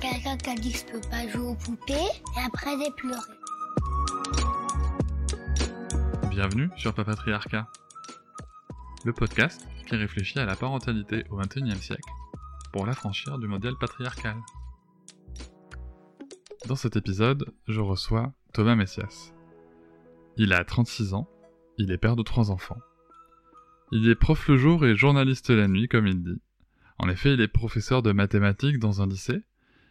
Quelqu'un qui a dit que je peux pas jouer aux poupées et après j'ai pleuré. Bienvenue sur Papatriarcat, le podcast qui réfléchit à la parentalité au XXIe siècle pour l'affranchir du modèle patriarcal. Dans cet épisode, je reçois Thomas Messias. Il a 36 ans, il est père de trois enfants. Il est prof le jour et journaliste la nuit, comme il dit. En effet, il est professeur de mathématiques dans un lycée.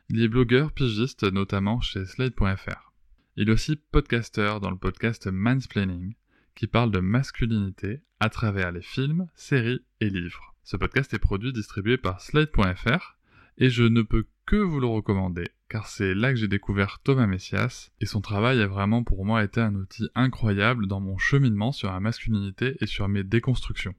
Il est blogueur pigiste, notamment chez Slate.fr. Il est aussi podcasteur dans le podcast Mansplaining, qui parle de masculinité à travers les films, séries et livres. Ce podcast est produit et distribué par Slate.fr et je ne peux que vous le recommander car c'est là que j'ai découvert Thomas Messias et son travail a vraiment pour moi été un outil incroyable dans mon cheminement sur la masculinité et sur mes déconstructions.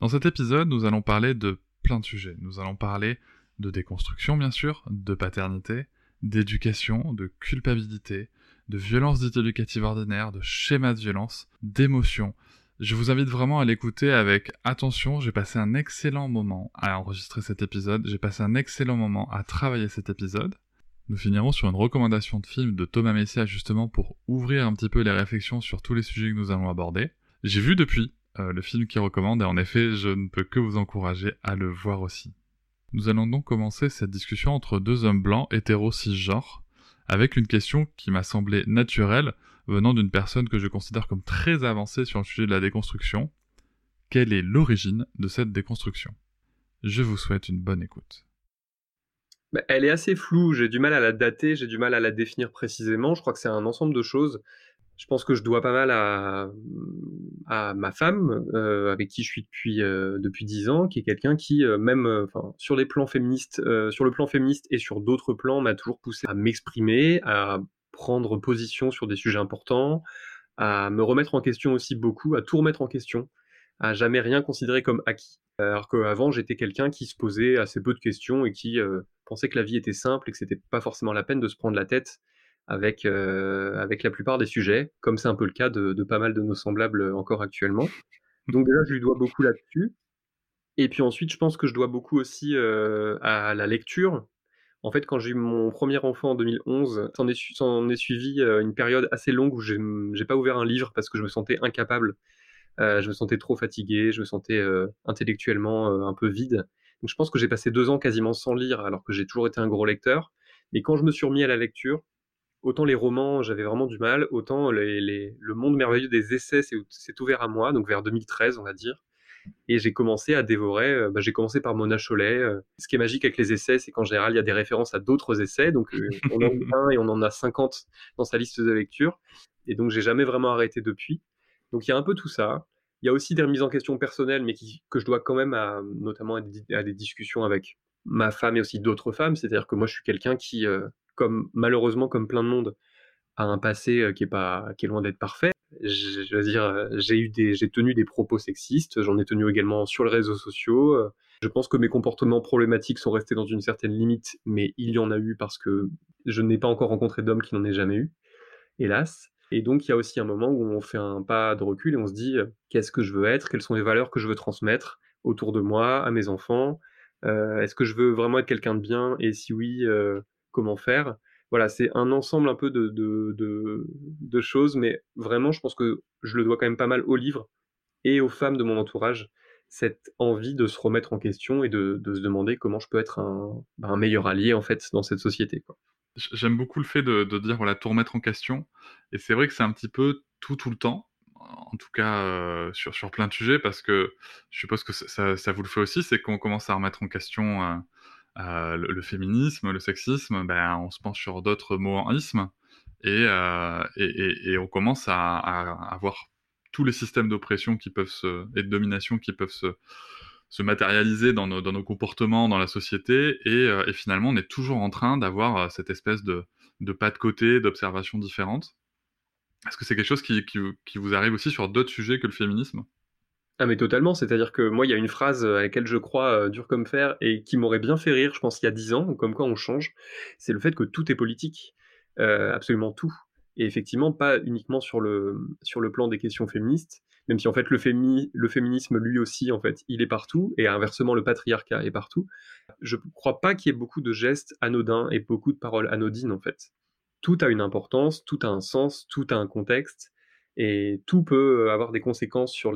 Dans cet épisode, nous allons parler de plein de sujets. Nous allons parler de déconstruction bien sûr, de paternité, d'éducation, de culpabilité, de violence dite éducative ordinaire, de schémas de violence, d'émotions. Je vous invite vraiment à l'écouter avec attention. J'ai passé un excellent moment à enregistrer cet épisode. J'ai passé un excellent moment à travailler cet épisode. Nous finirons sur une recommandation de film de Thomas Messias justement pour ouvrir un petit peu les réflexions sur tous les sujets que nous allons aborder. J'ai vu depuis euh, le film qu'il recommande et en effet je ne peux que vous encourager à le voir aussi. Nous allons donc commencer cette discussion entre deux hommes blancs hétéro cisgenres avec une question qui m'a semblé naturelle venant d'une personne que je considère comme très avancée sur le sujet de la déconstruction. Quelle est l'origine de cette déconstruction? Je vous souhaite une bonne écoute. Bah, elle est assez floue, j'ai du mal à la dater, j'ai du mal à la définir précisément. Je crois que c'est un ensemble de choses. Je pense que je dois pas mal à, ma femme, euh, avec qui je suis depuis euh, depuis dix ans, qui est quelqu'un qui, euh, même, enfin, sur les plans féministes, sur le plan féministe et sur d'autres plans, m'a toujours poussé à m'exprimer, à prendre position sur des sujets importants, à me remettre en question aussi beaucoup, à tout remettre en question, à jamais rien considérer comme acquis. Alors qu'avant, j'étais quelqu'un qui se posait assez peu de questions et qui pensait que la vie était simple et que c'était pas forcément la peine de se prendre la tête avec, euh, avec la plupart des sujets, comme c'est un peu le cas de, de, pas mal de nos semblables encore actuellement. Donc déjà, je lui dois beaucoup là-dessus. Et puis ensuite, je pense que je dois beaucoup aussi euh, à la lecture. En fait, quand j'ai eu mon premier enfant en 2011, s'en est, est, suivi euh, une période assez longue où j'ai pas ouvert un livre parce que je me sentais incapable. Euh, je me sentais trop fatigué, je me sentais euh, intellectuellement un peu vide. Donc je pense que j'ai passé deux ans quasiment sans lire, alors que j'ai toujours été un gros lecteur. Et quand je me suis remis à la lecture, autant les romans, j'avais vraiment du mal, autant les, le monde merveilleux des essais s'est ouvert à moi, donc vers 2013, on va dire. Et j'ai commencé à dévorer, euh, bah, j'ai commencé par Mona Cholet. Euh. Ce qui est magique avec les essais, c'est qu'en général, il y a des références à d'autres essais. Donc, euh, on en a un et on en a 50 dans sa liste de lecture. Et donc, j'ai jamais vraiment arrêté depuis. Donc, il y a un peu tout ça. Il y a aussi des remises en question personnelles, mais qui, que je dois quand même à, notamment à des, discussions avec ma femme et aussi d'autres femmes. C'est-à-dire que moi, je suis quelqu'un qui, euh, comme malheureusement comme plein de monde, a un passé euh, qui est pas, qui est loin d'être parfait. Je, dire, euh, j'ai eu des, j'ai tenu des propos sexistes. J'en ai tenu également sur les réseaux sociaux. Je pense que mes comportements problématiques sont restés dans une certaine limite, mais il y en a eu parce que je n'ai pas encore rencontré d'homme qui n'en ait jamais eu, hélas. Et donc, il y a aussi un moment où on fait un pas de recul et on se dit euh, qu'est-ce que je veux être, quelles sont les valeurs que je veux transmettre autour de moi, à mes enfants? Euh, est-ce que je veux vraiment être quelqu'un de bien? Et si oui, euh, comment faire Voilà, c'est un ensemble un peu de, de, de, de, choses, mais vraiment, je pense que je le dois quand même pas mal aux livres et aux femmes de mon entourage, cette envie de se remettre en question et de, de se demander comment je peux être un, ben, un meilleur allié en fait dans cette société. J'aime beaucoup le fait de, dire, voilà, tout remettre en question. Et c'est vrai que c'est un petit peu tout, tout le temps. En tout cas, euh, sur, sur plein de sujets, parce que je suppose que ça, ça vous le fait aussi, c'est qu'on commence à remettre en question euh, euh, le, féminisme, le sexisme, ben, on se penche sur d'autres mots en isme, et, et, on commence à, à, avoir tous les systèmes d'oppression qui peuvent et de domination qui peuvent se, se matérialiser dans nos, comportements, dans la société, et, euh, et, finalement on est toujours en train d'avoir euh, cette espèce de, pas de côté, d'observations différentes. Est-ce que c'est quelque chose qui, vous arrive aussi sur d'autres sujets que le féminisme? Ah mais totalement, c'est-à-dire que moi il y a une phrase à laquelle je crois dur comme fer et qui m'aurait bien fait rire, je pense il y a dix ans, comme quoi on change, c'est le fait que tout est politique, absolument tout, et effectivement pas uniquement sur le, plan des questions féministes, même si en fait le, le féminisme lui aussi en fait il est partout et inversement le patriarcat est partout. Je ne crois pas qu'il y ait beaucoup de gestes anodins et beaucoup de paroles anodines en fait. Tout a une importance, tout a un sens, tout a un contexte et tout peut avoir des conséquences sur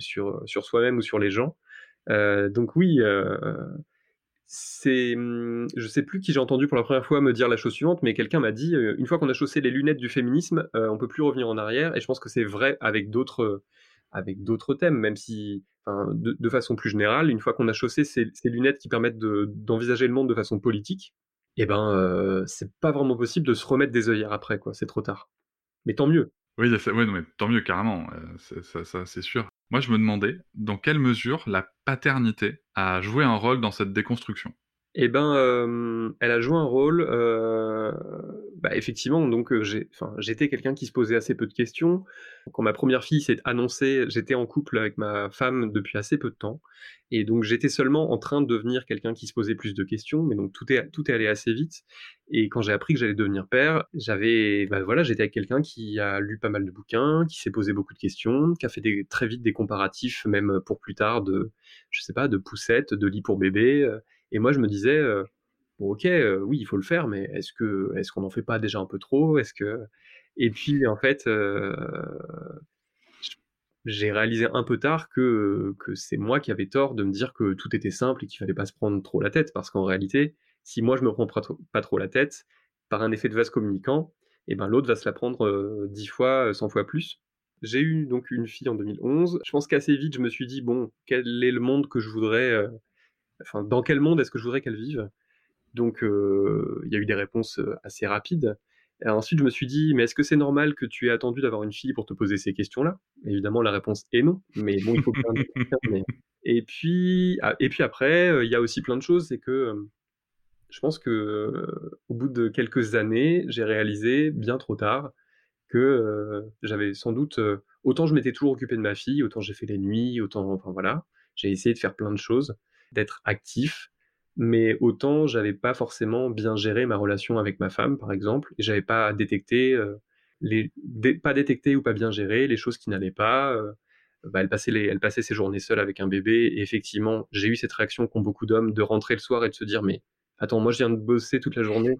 sur sur soi-même ou sur les gens. Euh, donc oui. Euh, c'est, mmh, je sais plus qui j'ai entendu pour la première fois me dire la chose suivante, mais quelqu'un m'a dit euh, une fois qu'on a chaussé les lunettes du féminisme, on on peut plus revenir en arrière. Et je pense que c'est vrai avec d'autres avec d'autres thèmes, même si, de, façon plus générale, une fois qu'on a chaussé ces, lunettes qui permettent d'envisager le monde de façon politique, eh ben, euh, c'est pas vraiment possible de se remettre des œillères après, quoi. C'est trop tard. Mais tant mieux. Oui, mais tant mieux, carrément. Euh, ça, c'est sûr. Moi, je me demandais dans quelle mesure la paternité a joué un rôle dans cette déconstruction? Eh ben, euh, elle a joué un rôle. Euh, bah, effectivement, donc euh, j'étais quelqu'un qui se posait assez peu de questions. Quand ma première fille s'est annoncée, j'étais en couple avec ma femme depuis assez peu de temps, et donc j'étais seulement en train de devenir quelqu'un qui se posait plus de questions. Mais donc tout est tout allé assez vite. Et quand j'ai appris que j'allais devenir père, j'avais, bah, voilà, j'étais quelqu'un qui a lu pas mal de bouquins, qui s'est posé beaucoup de questions, qui a fait très vite des comparatifs, même pour plus tard, de, je sais pas, de poussettes, de lits pour bébé et moi, je me disais, euh, bon, ok, oui, il faut le faire, mais est-ce que, est-ce qu'on n'en fait pas déjà un peu trop? Est-ce que, et puis en fait, j'ai réalisé un peu tard que, que c'est moi qui avais tort de me dire que tout était simple et qu'il fallait pas se prendre trop la tête, parce qu'en réalité, si moi je me prends pas trop, la tête, par un effet de vase communicant, et ben l'autre va se la prendre dix fois, cent fois plus. J'ai eu donc une fille en 2011. Je pense qu'assez vite, je me suis dit bon, quel est le monde que je voudrais enfin, dans quel monde est-ce que je voudrais qu'elle vive? Donc, euh, il y a eu des réponses euh, assez rapides. Et ensuite, je me suis dit, mais est-ce que c'est normal que tu aies attendu d'avoir une fille pour te poser ces questions-là? Évidemment, la réponse est non. Mais bon, il faut faire mais... Et puis, ah, et puis après, euh, il y a aussi plein de choses. C'est que je pense que au bout de quelques années, j'ai réalisé bien trop tard que j'avais sans doute autant je m'étais toujours occupé de ma fille, autant j'ai fait les nuits, autant enfin voilà, j'ai essayé de faire plein de choses d'être actif, mais autant j'avais pas forcément bien géré ma relation avec ma femme, par exemple, et j'avais pas détecté euh, les, pas détecté ou pas bien géré les choses qui n'allaient pas. Euh, bah, elle, passait les, elle passait ses journées seule avec un bébé, et effectivement, j'ai eu cette réaction qu'ont beaucoup d'hommes de rentrer le soir et de se dire mais attends, moi je viens de bosser toute la journée,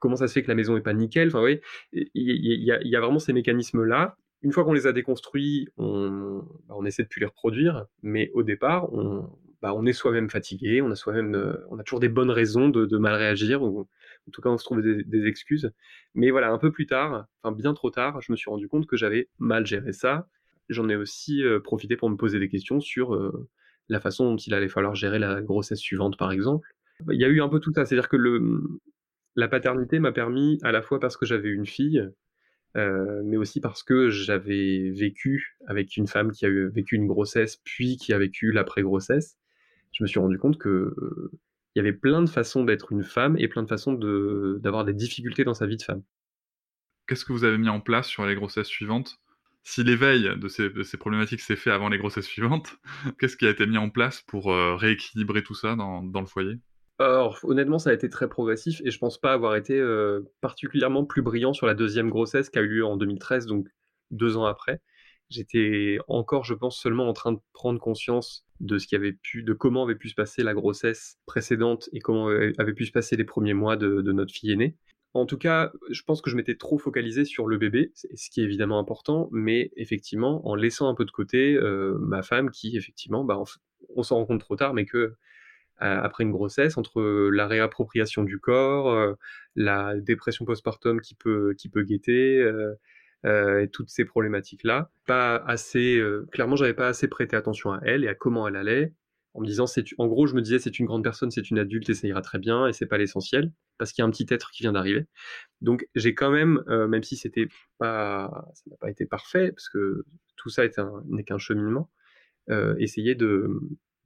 comment ça se fait que la maison est pas nickel? Enfin, oui, il y, y, a vraiment ces mécanismes-là. Une fois qu'on les a déconstruits, on, bah, on essaie de plus les reproduire, mais au départ, on, bah, on est soi-même fatigué, on a soi-même, euh, on a toujours des bonnes raisons de, mal réagir, ou en tout cas on se trouve des, excuses. Mais voilà, un peu plus tard, enfin bien trop tard, je me suis rendu compte que j'avais mal géré ça. J'en ai aussi euh, profité pour me poser des questions sur euh, la façon dont il allait falloir gérer la grossesse suivante, par exemple. Il y a eu un peu tout ça, c'est-à-dire que le, la paternité m'a permis, à la fois parce que j'avais une fille, mais aussi parce que j'avais vécu avec une femme qui a vécu une grossesse, puis qui a vécu l'après-grossesse, je me suis rendu compte que euh, il y avait plein de façons d'être une femme et plein de façons d'avoir des difficultés dans sa vie de femme. Qu'est-ce que vous avez mis en place sur les grossesses suivantes? Si l'éveil de ces, problématiques s'est fait avant les grossesses suivantes, qu'est-ce qui a été mis en place pour euh, rééquilibrer tout ça dans, le foyer? Alors, honnêtement, ça a été très progressif et je pense pas avoir été euh, particulièrement plus brillant sur la deuxième grossesse qui a eu lieu en 2013, donc deux ans après. J'étais encore, je pense, seulement en train de prendre conscience de ce qui avait pu, de comment avait pu se passer la grossesse précédente et comment avaient pu se passer les premiers mois de, notre fille aînée. En tout cas, je pense que je m'étais trop focalisé sur le bébé, ce qui est évidemment important, mais effectivement, en laissant un peu de côté euh, ma femme qui, effectivement, bah, on, s'en rend compte trop tard, mais que après une grossesse, entre la réappropriation du corps, euh, la dépression postpartum qui peut, qui peut guetter, euh, euh, et toutes ces problématiques-là. Pas assez, euh, clairement, j'avais pas assez prêté attention à elle et à comment elle allait. En me disant, c'est, en gros, je me disais, c'est une grande personne, c'est une adulte et ça ira très bien et c'est pas l'essentiel parce qu'il y a un petit être qui vient d'arriver. Donc, j'ai quand même, euh, même si c'était pas, ça n'a pas été parfait parce que tout ça n'est qu'un cheminement, essayé de,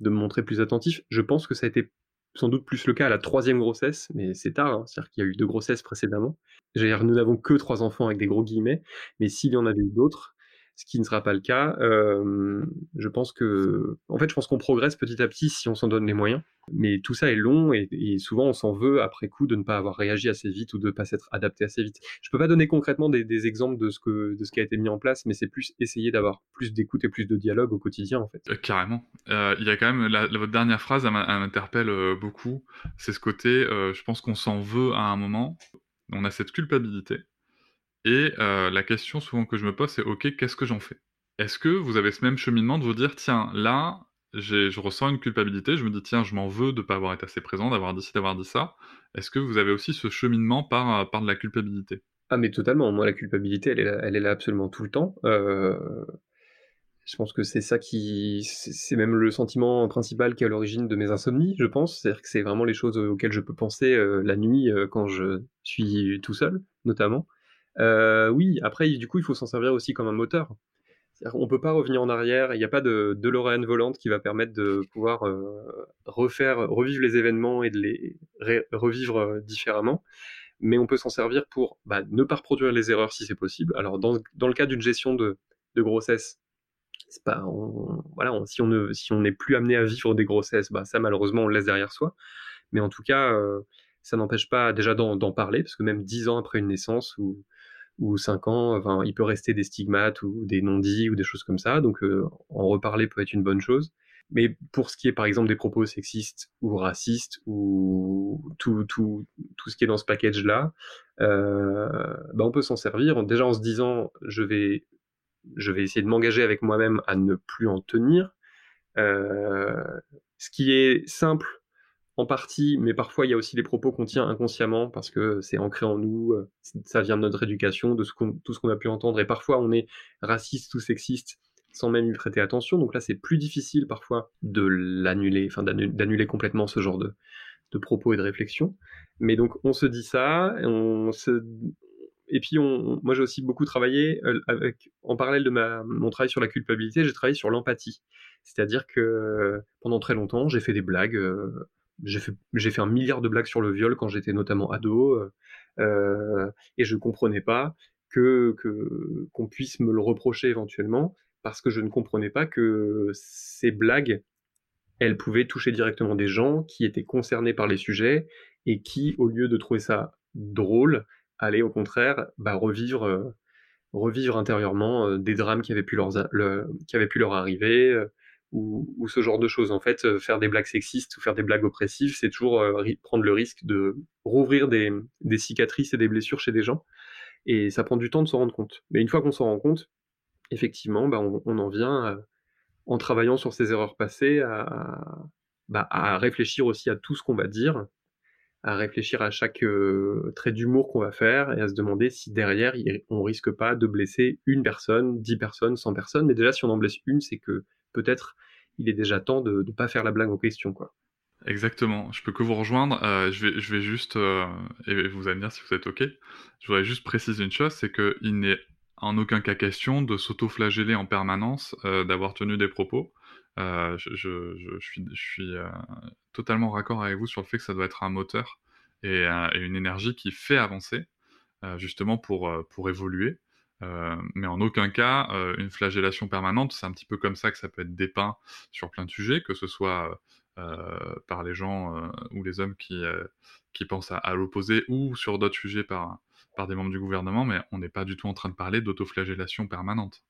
de me montrer plus attentif. Je pense que ça a été sans doute plus le cas à la troisième grossesse, mais c'est tard, hein, c'est-à-dire qu'il y a eu deux grossesses précédemment. nous n'avons que trois enfants avec des gros guillemets, mais s'il y en avait eu d'autres, ce qui ne sera pas le cas. Euh, je pense que, en fait, je pense qu'on progresse petit à petit si on s'en donne les moyens. Mais tout ça est long et, souvent on s'en veut après coup de ne pas avoir réagi assez vite ou de ne pas s'être adapté assez vite. Je peux pas donner concrètement des, exemples de ce qui a été mis en place, mais c'est plus essayer d'avoir plus d'écoute et plus de dialogue au quotidien en fait. Euh, carrément. Euh, il y a quand même votre dernière phrase, elle m'interpelle beaucoup. C'est ce côté, je pense qu'on s'en veut à un moment. On a cette culpabilité et euh, la question souvent que je me pose, c'est OK, qu'est-ce que j'en fais? Est-ce que vous avez ce même cheminement de vous dire, tiens, là, je ressens une culpabilité, je me dis, tiens, je m'en veux de ne pas avoir été assez présent, d'avoir dit d'avoir dit ça. Est-ce que vous avez aussi ce cheminement par, par de la culpabilité? Ah, mais totalement. Moi, la culpabilité, elle est là, elle est là absolument tout le temps. Euh, je pense que c'est ça qui. C'est même le sentiment principal qui est à l'origine de mes insomnies, je pense. C'est-à-dire que c'est vraiment les choses auxquelles je peux penser euh, la nuit quand je suis tout seul, notamment. Euh, oui, après, du coup, il faut s'en servir aussi comme un moteur. On peut pas revenir en arrière. Il n'y a pas de DeLorean volante qui va permettre de pouvoir euh, refaire, revivre les événements et de les revivre euh, différemment. Mais on peut s'en servir pour bah, ne pas reproduire les erreurs si c'est possible. Alors, dans, dans, le cas d'une gestion de, de grossesse, pas, voilà, si on ne, si n'est plus amené à vivre des grossesses, bah, ça malheureusement on le laisse derrière soi. Mais en tout cas, ça n'empêche pas déjà d'en parler, parce que même dix ans après une naissance ou ou 5 ans, enfin, il peut rester des stigmates ou des non-dits ou des choses comme ça. Donc, euh, en reparler peut être une bonne chose. Mais pour ce qui est, par exemple, des propos sexistes ou racistes ou tout, tout, tout ce qui est dans ce package-là, euh, bah on peut s'en servir. Déjà en se disant, je vais, je vais essayer de m'engager avec moi-même à ne plus en tenir. Euh, ce qui est simple en partie, mais parfois il y a aussi les propos qu'on tient inconsciemment parce que c'est ancré en nous, euh, ça vient de notre éducation, de tout ce qu'on a pu entendre, et parfois on est raciste ou sexiste sans même y prêter attention, donc là c'est plus difficile parfois de l'annuler, enfin d'annuler complètement ce genre de, propos et de réflexions. Mais donc on se dit ça, et puis moi j'ai aussi beaucoup travaillé euh, avec, en parallèle de mon travail sur la culpabilité, j'ai travaillé sur l'empathie. C'est-à-dire que pendant très longtemps, j'ai fait des blagues euh, j'ai fait, un milliard de blagues sur le viol quand j'étais notamment ado, euh, euh, et je comprenais pas que, qu'on puisse me le reprocher éventuellement, parce que je ne comprenais pas que ces blagues, elles pouvaient toucher directement des gens qui étaient concernés par les sujets et qui, au lieu de trouver ça drôle, allaient au contraire bah, revivre, euh, revivre intérieurement des drames qui avaient pu leur arriver, ou, ce genre de choses. En fait, euh, faire des blagues sexistes ou faire des blagues oppressives, c'est toujours euh, prendre le risque de rouvrir des, cicatrices et des blessures chez des gens. Et ça prend du temps de s'en rendre compte. Mais une fois qu'on s'en rend compte, effectivement, bah, on, en vient, euh, en travaillant sur ses erreurs passées, bah, à, réfléchir aussi à tout ce qu'on va dire, à réfléchir à chaque trait d'humour qu'on va faire et à se demander si derrière on risque pas de blesser une personne, dix personnes, cent personnes. Mais déjà, si on en blesse une, c'est que peut-être il est déjà temps de ne pas faire la blague aux questions. Quoi. Exactement, je peux que vous rejoindre. Euh, je, vais, juste, euh, et vous allez me dire si vous êtes OK, je voudrais juste préciser une chose, c'est qu'il n'est en aucun cas question de s'auto-flageller en permanence, euh, d'avoir tenu des propos. je, suis, totalement raccord avec vous sur le fait que ça doit être un moteur et, une énergie qui fait avancer, justement pour évoluer. Euh, mais en aucun cas euh, une flagellation permanente. C'est un petit peu comme ça que ça peut être dépeint sur plein de sujets, que ce soit euh, par les gens ou les hommes qui, pensent à, l'opposé ou sur d'autres sujets par, des membres du gouvernement, mais on n'est pas du tout en train de parler d'autoflagellation permanente.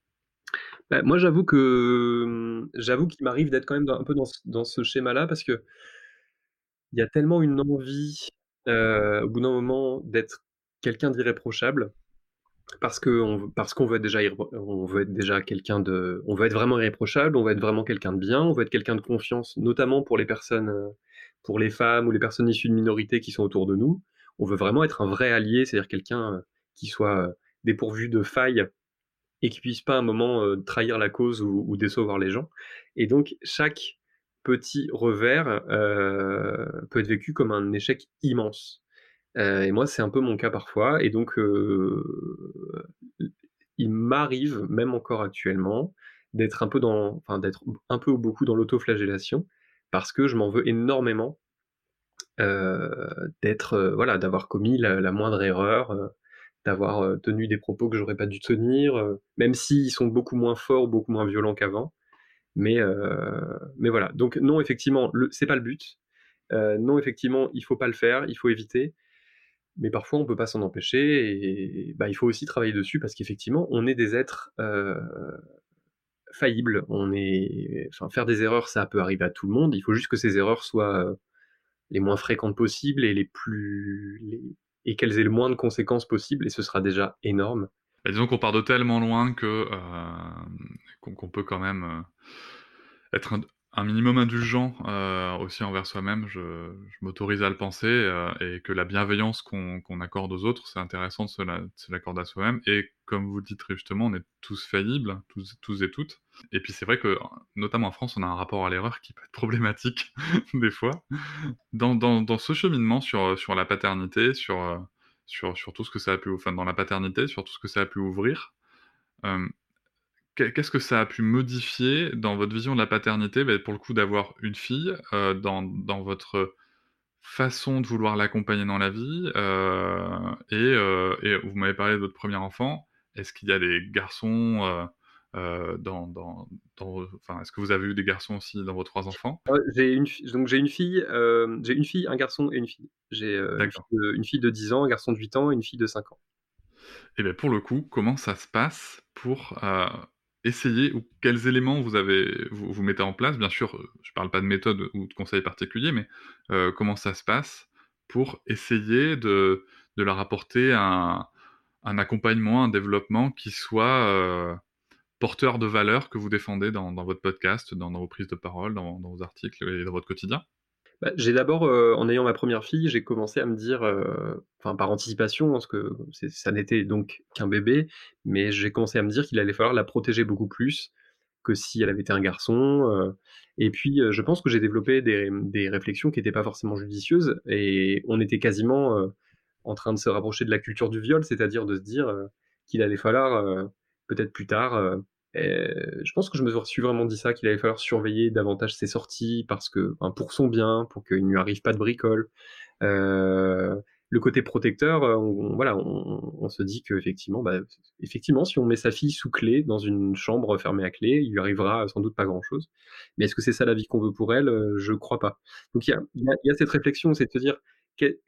Bah, moi, j'avoue que j'avoue qu'il m'arrive d'être quand même un peu dans, dans ce schéma-là parce que il y a tellement une envie au bout d'un moment d'être quelqu'un d'irréprochable parce que parce qu'on veut être déjà on veut être déjà quelqu'un de on veut être vraiment irréprochable, on veut être vraiment quelqu'un de bien, on veut être quelqu'un de confiance, notamment pour les personnes euh, pour les femmes ou les personnes issues de minorités qui sont autour de nous. On veut vraiment être un vrai allié, c'est-à-dire quelqu'un euh, qui soit euh, dépourvu de failles et qui puisse pas à un moment trahir la cause ou, décevoir les gens. Et donc chaque petit revers peut être vécu comme un échec immense. Euh, et moi, c'est un peu mon cas parfois. Et donc, euh, il m'arrive, même encore actuellement, d'être un peu dans, enfin, d'être un peu ou beaucoup dans l'autoflagellation, parce que je m'en veux énormément d'être, voilà, d'avoir commis la, moindre erreur, d'avoir tenu des propos que j'aurais pas dû tenir, même s'ils sont beaucoup moins forts, beaucoup moins violents qu'avant. Mais, mais voilà. Donc non, effectivement, le, c'est pas le but. non, effectivement, il faut pas le faire, il faut éviter. Mais parfois, on peut pas s'en empêcher et bah, il faut aussi travailler dessus parce qu'effectivement, on est des êtres faillibles. On est, faire des erreurs, ça peut arriver à tout le monde. Il faut juste que ces erreurs soient les moins fréquentes possibles et les plus et qu'elles aient le moins de conséquences possibles et ce sera déjà énorme. Bah, disons qu'on part de tellement loin que euh, qu'on peut quand même euh, être un, minimum indulgent euh, aussi envers soi-même, je, m'autorise à le penser, euh, et que la bienveillance qu'on accorde aux autres, c'est intéressant de se l'accorder à soi-même. Et comme vous le dites justement, on est tous faillibles, tous, et toutes. Et puis c'est vrai que, notamment en France, on a un rapport à l'erreur qui peut être problématique des fois. Dans, ce cheminement sur, la paternité, sur, sur, tout ce que ça a pu, enfin dans la paternité, sur tout ce que ça a pu ouvrir, euh, Qu'est-ce que ça a pu modifier dans votre vision de la paternité, bah, pour le coup d'avoir une fille, euh, dans dans votre façon de vouloir l'accompagner dans la vie, euh, et euh, et vous m'avez parlé de votre premier enfant. Est-ce qu'il y a des garçons, dans dans dans enfin, est-ce que vous avez eu des garçons aussi dans vos trois enfants? j'ai une donc j'ai une fille, j'ai une fille, un garçon et une fille. J'ai, une fille de 10 ans, un garçon de 8 ans et une fille de 5 ans. Et bien pour le coup, comment ça se passe pour, essayez ou quels éléments vous avez vous, mettez en place. Bien sûr, euh, je ne parle pas de méthode ou de conseils particuliers, mais euh, comment ça se passe pour essayer de, de leur apporter un, un, accompagnement, un développement qui soit euh, porteur de valeur que vous défendez dans, votre podcast, dans, dans, vos prises de parole, dans, dans vos articles et dans votre quotidien? Bah, j'ai d'abord, euh, en ayant ma première fille, j'ai commencé à me dire, euh, enfin par anticipation, parce que ça n'était donc qu'un bébé, mais j'ai commencé à me dire qu'il allait falloir la protéger beaucoup plus que si elle avait été un garçon. Euh. et puis, je pense que j'ai développé des, des réflexions qui n'étaient pas forcément judicieuses, et on était quasiment en train de se rapprocher de la culture du viol, c'est-à-dire de se dire qu'il allait falloir peut-être plus tard je pense que je me suis vraiment dit ça, qu'il allait falloir surveiller davantage ses sorties parce que, pour son bien, pour qu'il ne lui arrive pas de bricole. Euh, le côté protecteur, euh, on, voilà, on, se dit qu'effectivement, bah, effectivement, si on met sa fille sous clé dans une chambre fermée à clé, il lui arrivera sans doute pas grand-chose. Mais est-ce que c'est ça la vie qu'on veut pour elle? Euh, Je crois pas. Donc il y a, cette réflexion, c'est de se dire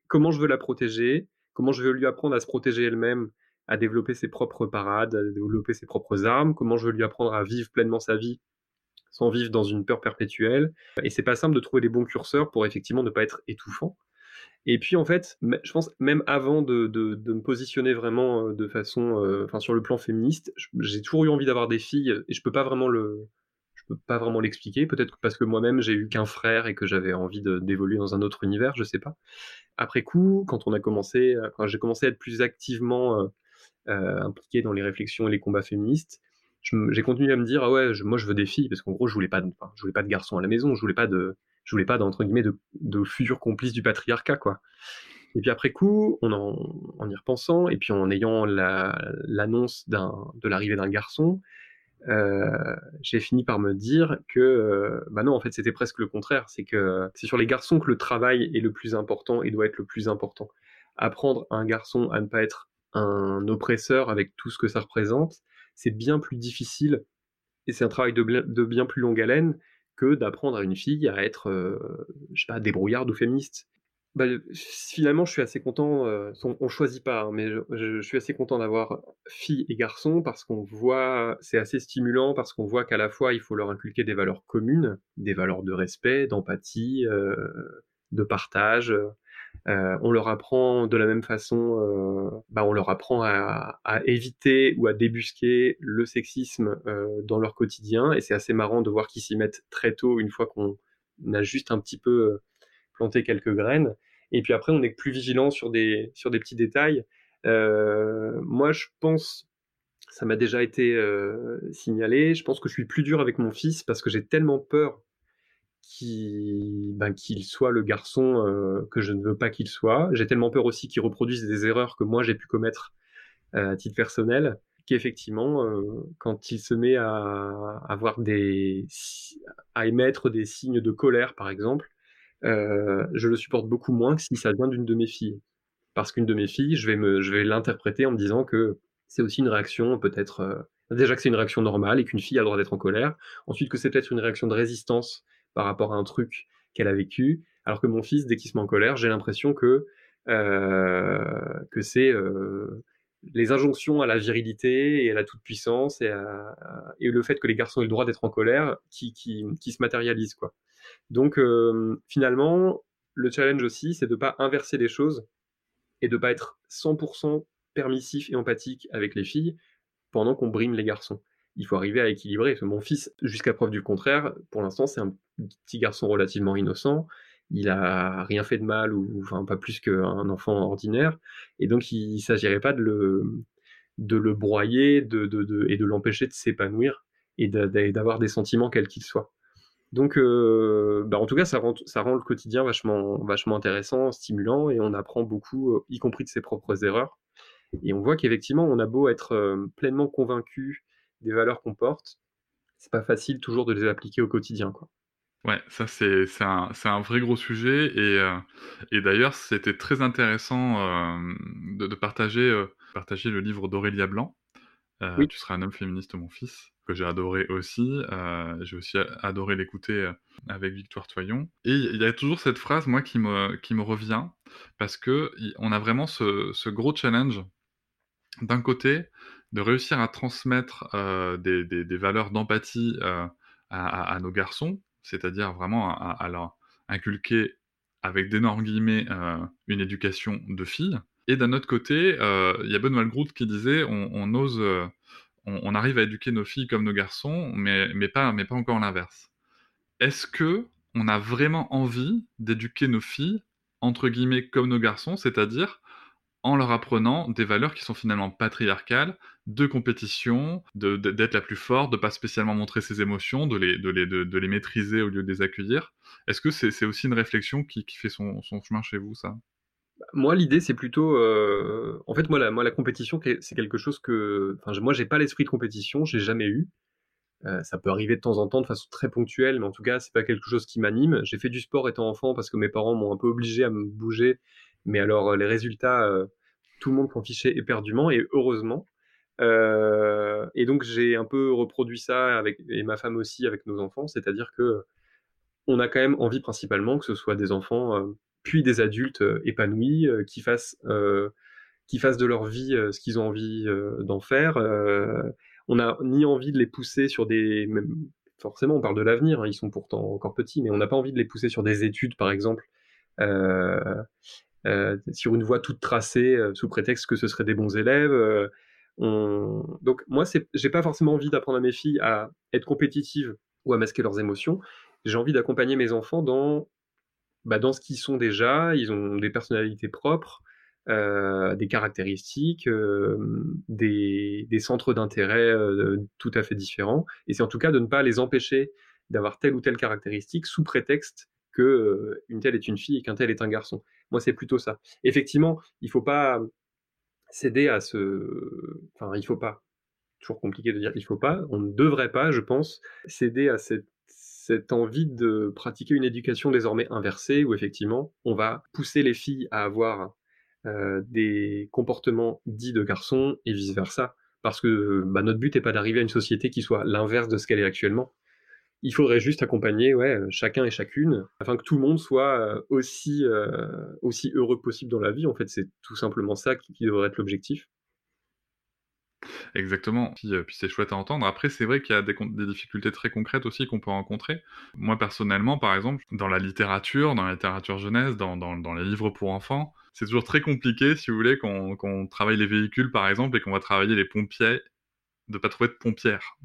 comment je veux la protéger, comment je veux lui apprendre à se protéger elle-même? À développer ses propres parades, à développer ses propres armes, comment je veux lui apprendre à vivre pleinement sa vie sans vivre dans une peur perpétuelle. Et c'est pas simple de trouver les bons curseurs pour effectivement ne pas être étouffant. Et puis en fait, je pense même avant de, me positionner vraiment euh, de façon, euh, enfin sur le plan féministe, j'ai toujours eu envie d'avoir des filles et je peux pas vraiment le, je peux pas vraiment l'expliquer. Peut-être parce que moi-même j'ai eu qu'un frère et que j'avais envie d'évoluer dans un autre univers, je sais pas. Après coup, quand on a commencé, quand j'ai commencé à être plus activement euh, euh, impliqué dans les réflexions et les combats féministes, j'ai continué à me dire ah ouais, moi je veux des filles parce qu'en gros je voulais pas, de, je voulais pas de garçons à la maison, je voulais pas de, je voulais pas d'entre guillemets de, futurs complices du patriarcat quoi. Et puis après coup, en, y repensant et puis en ayant l'annonce de l'arrivée d'un garçon, euh, j'ai fini par me dire que euh, bah non en fait c'était presque le contraire, c'est que c'est sur les garçons que le travail est le plus important et doit être le plus important. Apprendre à un garçon à ne pas être un oppresseur avec tout ce que ça représente, c'est bien plus difficile et c'est un travail de, bien plus longue haleine que d'apprendre à une fille à être, euh, je sais pas, débrouillarde ou féministe. Bah, finalement, je suis assez content, euh, on, on, choisit pas, hein, mais je, suis assez content d'avoir fille et garçon parce qu'on voit, c'est assez stimulant parce qu'on voit qu'à la fois il faut leur inculquer des valeurs communes, des valeurs de respect, d'empathie, euh, de partage, euh, on leur apprend de la même façon, euh, bah on leur apprend à, éviter ou à débusquer le sexisme euh, dans leur quotidien, et c'est assez marrant de voir qu'ils s'y mettent très tôt, une fois qu'on a juste un petit peu planté quelques graines. Et puis après, on est plus vigilant sur des sur des petits détails. moi, je pense, ça m'a déjà été signalé, je pense que je suis plus dur avec mon fils parce que j'ai tellement peur ben, qu'il soit le garçon euh, que je ne veux pas qu'il soit. J'ai tellement peur aussi qu'il reproduise des erreurs que moi j'ai pu commettre euh, à titre personnel, qu'effectivement, euh, quand il se met à à émettre des signes de colère, par exemple, je le supporte beaucoup moins que si ça vient d'une de mes filles. Parce qu'une de mes filles, je vais, je vais l'interpréter en me disant que c'est aussi une réaction peut-être... Déjà que c'est une réaction normale et qu'une fille a le droit d'être en colère. Ensuite que c'est peut-être une réaction de résistance par rapport à un truc qu'elle a vécu. Alors que mon fils, dès qu'il se met en colère, j'ai l'impression que, euh, que c'est les injonctions à la virilité et à la toute-puissance et, et, le fait que les garçons aient le droit d'être en colère qui, qui, qui, se matérialisent. Quoi. Donc euh, finalement, le challenge aussi, c'est de ne pas inverser les choses et de ne pas être 100% permissif et empathique avec les filles pendant qu'on brime les garçons. Il faut arriver à équilibrer. Mon fils, jusqu'à preuve du contraire, pour l'instant, c'est un petit garçon relativement innocent. Il a rien fait de mal ou enfin pas plus qu'un enfant ordinaire. Et donc il, ne s'agirait pas de le de le broyer de, de, et de l'empêcher de s'épanouir et d'avoir des sentiments quels qu'ils soient. Donc euh, bah en tout cas ça rend ça rend le quotidien vachement vachement intéressant stimulant et on apprend beaucoup euh, y compris de ses propres erreurs. Et on voit qu'effectivement on a beau être euh, pleinement convaincu des valeurs qu'on porte c'est pas facile toujours de les appliquer au quotidien quoi Ouais, ça c'est un, un vrai gros sujet et, euh, et d'ailleurs c'était très intéressant euh, de, de partager, euh, partager le livre d'Aurélia Blanc. Oui. Tu seras un homme féministe, mon fils, que j'ai adoré aussi. j'ai aussi adoré l'écouter avec Victoire Toyon. Et il y a toujours cette phrase, moi, qui me, qui me revient, parce que on a vraiment ce, ce gros challenge, d'un côté, de réussir à transmettre des, des, des valeurs d'empathie à, à, nos garçons, c'est-à-dire vraiment à, leur inculquer avec d'énormes guillemets euh, une éducation de fille. Et d'un autre côté, euh, il y a Benoît Groot qui disait on, ose, euh, on, arrive à éduquer nos filles comme nos garçons, mais, mais, pas, mais pas encore l'inverse. Est-ce que on a vraiment envie d'éduquer nos filles entre guillemets comme nos garçons, c'est-à-dire en leur apprenant des valeurs qui sont finalement patriarcales, de compétition, d'être la plus forte, de pas spécialement montrer ses émotions, de les, de les, de, les maîtriser au lieu de les accueillir. Est-ce que c'est aussi une réflexion qui, qui fait son, son, chemin chez vous, ça? Moi, l'idée, c'est plutôt. Euh, en fait, moi la, moi, la compétition, c'est quelque chose que. Enfin, moi, j'ai pas l'esprit de compétition, j'ai jamais eu. Euh, ça peut arriver de temps en temps de façon très ponctuelle, mais en tout cas, c'est pas quelque chose qui m'anime. J'ai fait du sport étant enfant parce que mes parents m'ont un peu obligé à me bouger, mais alors les résultats, euh, tout le monde s'en fichait éperdument, et heureusement. Euh, et donc j'ai un peu reproduit ça avec et ma femme aussi avec nos enfants, c'est-à-dire que on a quand même envie principalement que ce soit des enfants euh, puis des adultes euh, épanouis qui fassent qui fassent de leur vie ce qu'ils ont envie d'en faire. on n'a ni envie de les pousser sur des forcément on parle de l'avenir, hein, ils sont pourtant encore petits, mais on n'a pas envie de les pousser sur des études par exemple. Sur une voie toute tracée sous prétexte que ce seraient des bons élèves. Donc moi, j'ai pas forcément envie d'apprendre à mes filles à être compétitives ou à masquer leurs émotions. J'ai envie d'accompagner mes enfants dans, bah, ce qu'ils sont déjà. Ils ont des personnalités propres, euh, des caractéristiques, euh, des, centres d'intérêt euh, tout à fait différents. Et c'est en tout cas de ne pas les empêcher d'avoir telle ou telle caractéristique sous prétexte que euh, une telle est une fille et qu'un tel est un garçon. Moi, c'est plutôt ça. Effectivement, il faut pas céder à ce. Enfin, il faut pas. Toujours compliqué de dire il faut pas. On ne devrait pas, je pense, céder à cette, cette envie de pratiquer une éducation désormais inversée où effectivement on va pousser les filles à avoir euh, des comportements dits de garçons et vice versa. Parce que bah, notre but n'est pas d'arriver à une société qui soit l'inverse de ce qu'elle est actuellement il faudrait juste accompagner ouais, euh, chacun et chacune afin que tout le monde soit euh, aussi, euh, aussi heureux possible dans la vie. En fait, c'est tout simplement ça qui, devrait être l'objectif. Exactement. Puis, c'est chouette à entendre. Après, c'est vrai qu'il y a des, difficultés très concrètes aussi qu'on peut rencontrer. Moi, personnellement, par exemple, dans la littérature, dans la littérature jeunesse, dans, dans, dans les livres pour enfants, c'est toujours très compliqué, si vous voulez, qu'on travaille les véhicules, par exemple, et qu'on va travailler les pompiers, de pas trouver de pompières.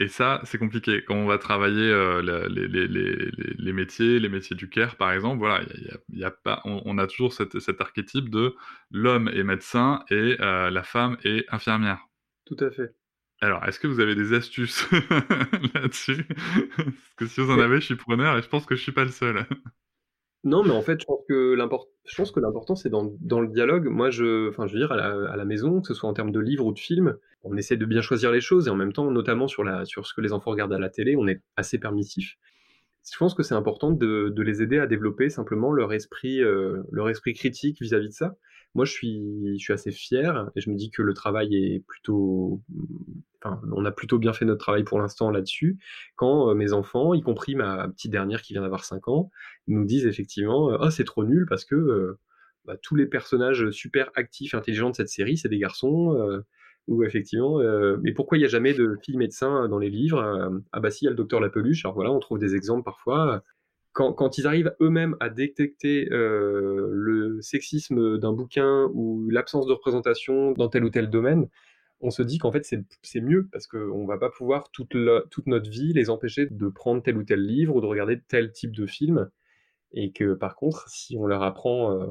Et ça, c'est compliqué. Quand on va travailler euh, les, les, les, les, métiers, les métiers du care, par exemple, voilà, y a, y a pas, on, a toujours cette, cet archétype de l'homme est médecin et euh, la femme est infirmière. Tout à fait. Alors, est-ce que vous avez des astuces là-dessus? Parce que si vous en avez, je suis preneur et je pense que je suis pas le seul. Non, mais en fait, je pense que l'important, c'est dans, dans, le dialogue. Moi, je, enfin, je veux dire, à la, à la, maison, que ce soit en termes de livres ou de films, on essaie de bien choisir les choses et en même temps, notamment sur la, sur ce que les enfants regardent à la télé, on est assez permissif. je pense que c'est important de, de, les aider à développer simplement leur esprit, euh, leur esprit critique vis-à-vis de ça. Moi, je suis, assez fier et je me dis que le travail est plutôt, enfin, on a plutôt bien fait notre travail pour l'instant là-dessus. Quand euh, mes enfants, y compris ma petite dernière qui vient d'avoir 5 ans, nous disent effectivement, oh c'est trop nul parce que bah, tous les personnages super actifs, intelligents de cette série, c'est des garçons. Euh, ou effectivement, euh, mais pourquoi il n'y a jamais de filles médecins dans les livres euh, Ah bah si, il y a le docteur Lapeluche. Alors voilà, on trouve des exemples parfois. Quand, ils arrivent eux-mêmes à détecter euh, le sexisme d'un bouquin ou l'absence de représentation dans tel ou tel domaine, on se dit qu'en fait c'est mieux parce qu'on va pas pouvoir toute, toute notre vie les empêcher de prendre tel ou tel livre ou de regarder tel type de film et que par contre, si on leur apprend euh,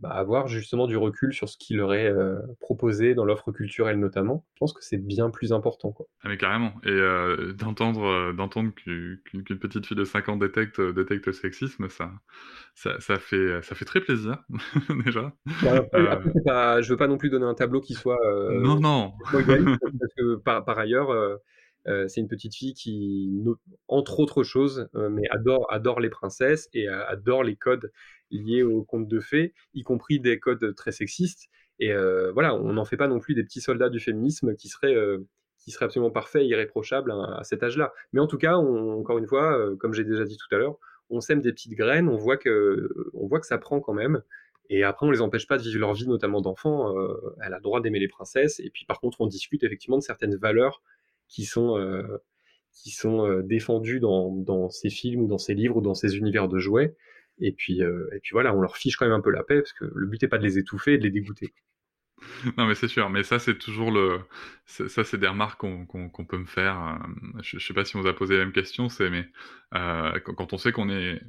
bah, à avoir justement du recul sur ce qui leur est euh, proposé dans l'offre culturelle notamment, je pense que c'est bien plus important. Quoi. Ah mais carrément, et euh, d'entendre euh, d'entendre qu'une petite fille de 5 ans détecte, détecte le sexisme, ça, ça, ça, fait, ça fait très plaisir déjà. Bah, après, après pas, je veux pas non plus donner un tableau qui soit... non, non. parce que par, par ailleurs c'est une petite fille qui, entre autres choses, mais adore, adore les princesses et adore les codes liés aux contes de fées, y compris des codes très sexistes. Et voilà, on n'en fait pas non plus des petits soldats du féminisme qui seraient qui serait absolument parfait et irréprochable à, cet âge-là. Mais en tout cas, encore une fois, comme j'ai déjà dit tout à l'heure, on sème des petites graines, on voit que, on voit que ça prend quand même. Et après, on les empêche pas de vivre leur vie, notamment d'enfants. elle a le droit d'aimer les princesses. Et puis, par contre, on discute effectivement de certaines valeurs qui sont euh, qui sont euh, défendus dans, dans ces films ou dans ces livres ou dans ces univers de jouets. Et puis, euh, et puis voilà, on leur fiche quand même un peu la paix, parce que le but n'est pas de les étouffer et de les dégoûter. Non, mais c'est sûr, mais ça, c'est toujours le. Ça, c'est des remarques qu'on peut me faire. Je, ne sais pas si on vous a posé la même question, c'est mais quand, on sait qu'on est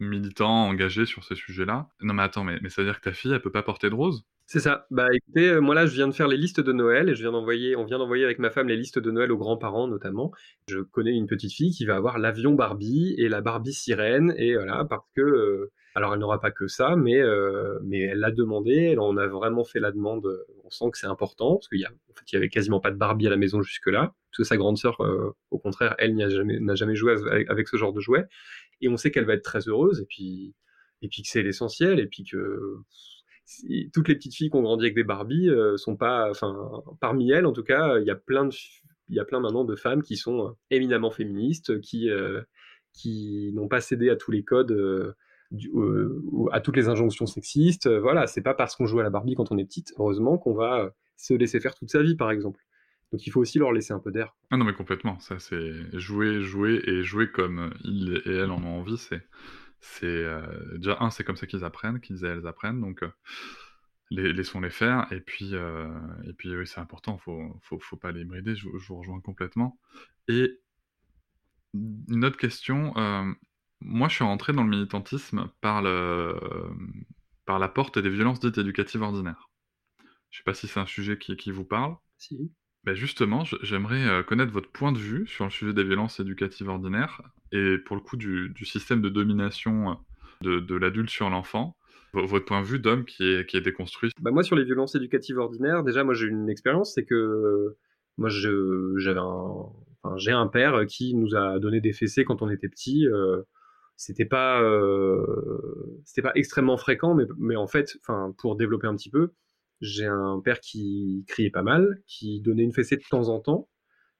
militant, engagé sur ces sujets-là. Non, mais attends, mais, mais ça veut dire que ta fille, elle peut pas porter de rose? C'est ça. Bah écoutez, euh, moi là, je viens de faire les listes de Noël et on vient d'envoyer avec ma femme les listes de Noël aux grands-parents notamment. Je connais une petite fille qui va avoir l'avion Barbie et la Barbie sirène et voilà parce que, euh, alors elle n'aura pas que ça, mais euh, mais elle l'a demandé, elle en a vraiment fait la demande. On sent que c'est important parce qu'il y a, en fait, il y avait quasiment pas de Barbie à la maison jusque là. Parce que sa grande sœur, au contraire, elle n'a jamais, n'a jamais joué avec, avec ce genre de jouet et on sait qu'elle va être très heureuse et puis et puis que c'est l'essentiel et puis que toutes les petites filles qui ont grandi avec des Barbies euh, sont pas, enfin, parmi elles en tout cas, il y a plein de, il y a plein maintenant de femmes qui sont euh, éminemment féministes, qui, euh, qui n'ont pas cédé à tous les codes. Du, à toutes les injonctions sexistes, voilà, c'est pas parce qu'on joue à la Barbie quand on est petite, heureusement, qu'on va se laisser faire toute sa vie, par exemple. Donc il faut aussi leur laisser un peu d'air. Ah non mais complètement, ça c'est jouer, jouer et jouer comme ils et elles en ont envie, c'est c'est euh, déjà un, c'est comme ça qu'ils apprennent, qu'ils et elles apprennent, donc euh, les, laissons-les faire. Et puis, euh, et puis oui, c'est important, faut, faut, faut pas les brider. Je, vous rejoins complètement. Et une autre question. moi, je suis rentré dans le militantisme par le, par la porte des violences dites éducatives ordinaires. Je sais pas si c'est un sujet qui, qui vous parle. Si. Ben justement, j'aimerais connaître votre point de vue sur le sujet des violences éducatives ordinaires et pour le coup du, système de domination euh, de, l'adulte sur l'enfant. Votre point de vue d'homme qui est, déconstruit? Bah Moi, sur les violences éducatives ordinaires, déjà, moi j'ai une expérience, c'est que moi j'avais j'ai un père qui nous a donné des fessées quand on était petit. Euh, c'était pas, euh, c'était pas extrêmement fréquent, mais, mais en fait, enfin, pour développer un petit peu, j'ai un père qui criait pas mal, qui donnait une fessée de temps en temps,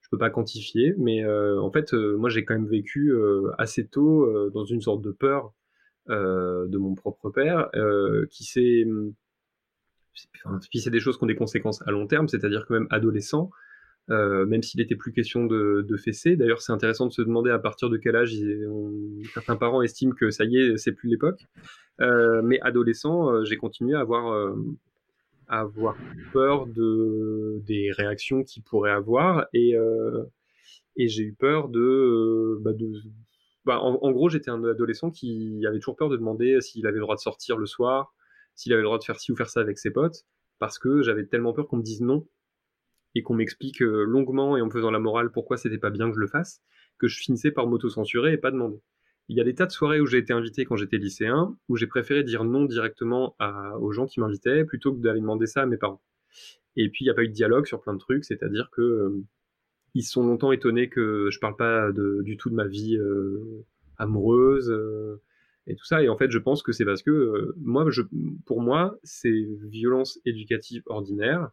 je peux pas quantifier, mais euh, en fait, euh, moi j'ai quand même vécu euh, assez tôt dans une sorte de peur de mon propre père, qui s'est, enfin, puis c'est des choses qui ont des conséquences à long terme, c'est-à-dire que même adolescent, même s'il était plus question de, de fesser. D'ailleurs, c'est intéressant de se demander à partir de quel âge certains parents estiment que ça y est, c'est plus l'époque. mais adolescent, j'ai continué à avoir avoir peur de des réactions qu'il pourrait avoir et euh, et j'ai eu peur de, euh, bah de bah en, gros j'étais un adolescent qui avait toujours peur de demander s'il avait le droit de sortir le soir s'il avait le droit de faire ci ou faire ça avec ses potes parce que j'avais tellement peur qu'on me dise non et qu'on m'explique euh, longuement et en me faisant la morale pourquoi c'était pas bien que je le fasse que je finissais par m'auto-censurer et pas demander il y a des tas de soirées où j'ai été invité quand j'étais lycéen, où j'ai préféré dire non directement aux gens qui m'invitaient plutôt que d'aller demander ça à mes parents. Et puis il n'y a pas eu de dialogue sur plein de trucs, c'est-à-dire que euh, ils sont longtemps étonnés que je parle pas du tout de ma vie euh, amoureuse et tout ça. Et en fait, je pense que c'est parce que moi, je, pour moi, ces violences éducatives ordinaires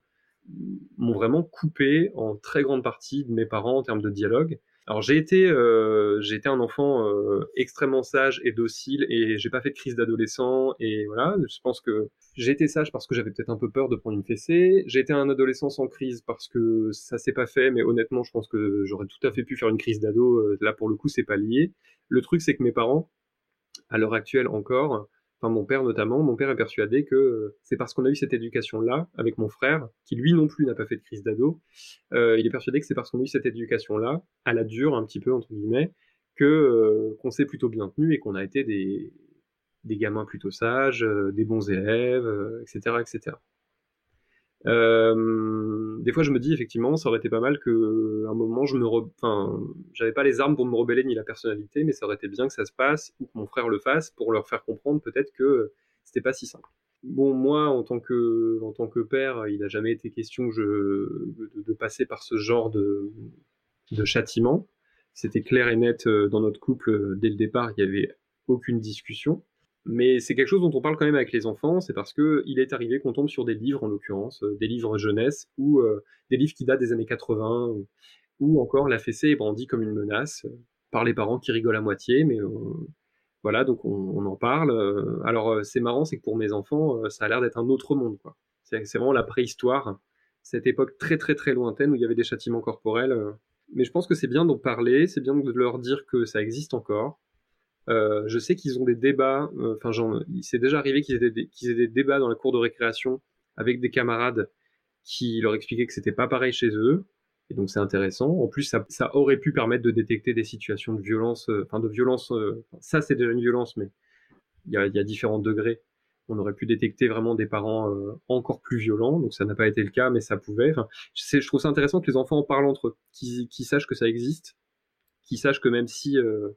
m'ont vraiment coupé en très grande partie de mes parents en termes de dialogue. Alors j'ai été, euh, j'ai été un enfant euh, extrêmement sage et docile et j'ai pas fait de crise d'adolescent et voilà. Je pense que j'ai été sage parce que j'avais peut-être un peu peur de prendre une fessée. J'ai été un adolescent sans crise parce que ça s'est pas fait, mais honnêtement, je pense que j'aurais tout à fait pu faire une crise d'ado. Euh, là pour le coup, c'est pas lié. Le truc, c'est que mes parents, à l'heure actuelle encore, enfin mon père notamment, mon père est persuadé que euh, c'est parce qu'on a eu cette éducation-là avec mon frère, qui lui non plus n'a pas fait de crise d'ado, euh, il est persuadé que c'est parce qu'on a eu cette éducation-là, à la dure un petit peu entre guillemets, que euh, qu'on s'est plutôt bien tenu et qu'on a été des, des gamins plutôt sages, des bons élèves, etc., etc. Euh, des fois, je me dis effectivement, ça aurait été pas mal que, un moment, je me, enfin, j'avais pas les armes pour me rebeller ni la personnalité, mais ça aurait été bien que ça se passe ou que mon frère le fasse pour leur faire comprendre peut-être que c'était pas si simple. Bon, moi, en tant que, en tant que père, il n'a jamais été question de, de, passer par ce genre de, de châtiment. C'était clair et net euh, dans notre couple euh, dès le départ. Il y avait aucune discussion. Mais c'est quelque chose dont on parle quand même avec les enfants, c'est parce que il est arrivé qu'on tombe sur des livres, en l'occurrence, euh, des livres jeunesse, ou euh, des livres qui datent des années 80, ou, encore la fessée est brandie comme une menace, euh, par les parents qui rigolent à moitié, mais voilà, donc on, en parle. alors c'est marrant, c'est que pour mes enfants, ça a l'air d'être un autre monde, quoi. C'est vraiment la préhistoire, cette époque très très très lointaine où il y avait des châtiments corporels. mais je pense que c'est bien d'en parler, c'est bien de leur dire que ça existe encore, euh, je sais qu'ils ont des débats, euh, enfin, il s'est déjà arrivé qu'ils aient, des débats dans la cour de récréation avec des camarades qui leur expliquaient que c'était pas pareil chez eux. Et donc c'est intéressant. En plus, ça, aurait pu permettre de détecter des situations de violence, euh, enfin de violence. ça, c'est déjà une violence, mais il y a, différents degrés. On aurait pu détecter vraiment des parents encore plus violents. Donc ça n'a pas été le cas, mais ça pouvait. Je trouve ça intéressant que les enfants en parlent entre eux, qu'ils sachent que ça existe, qu'ils sachent que même si euh,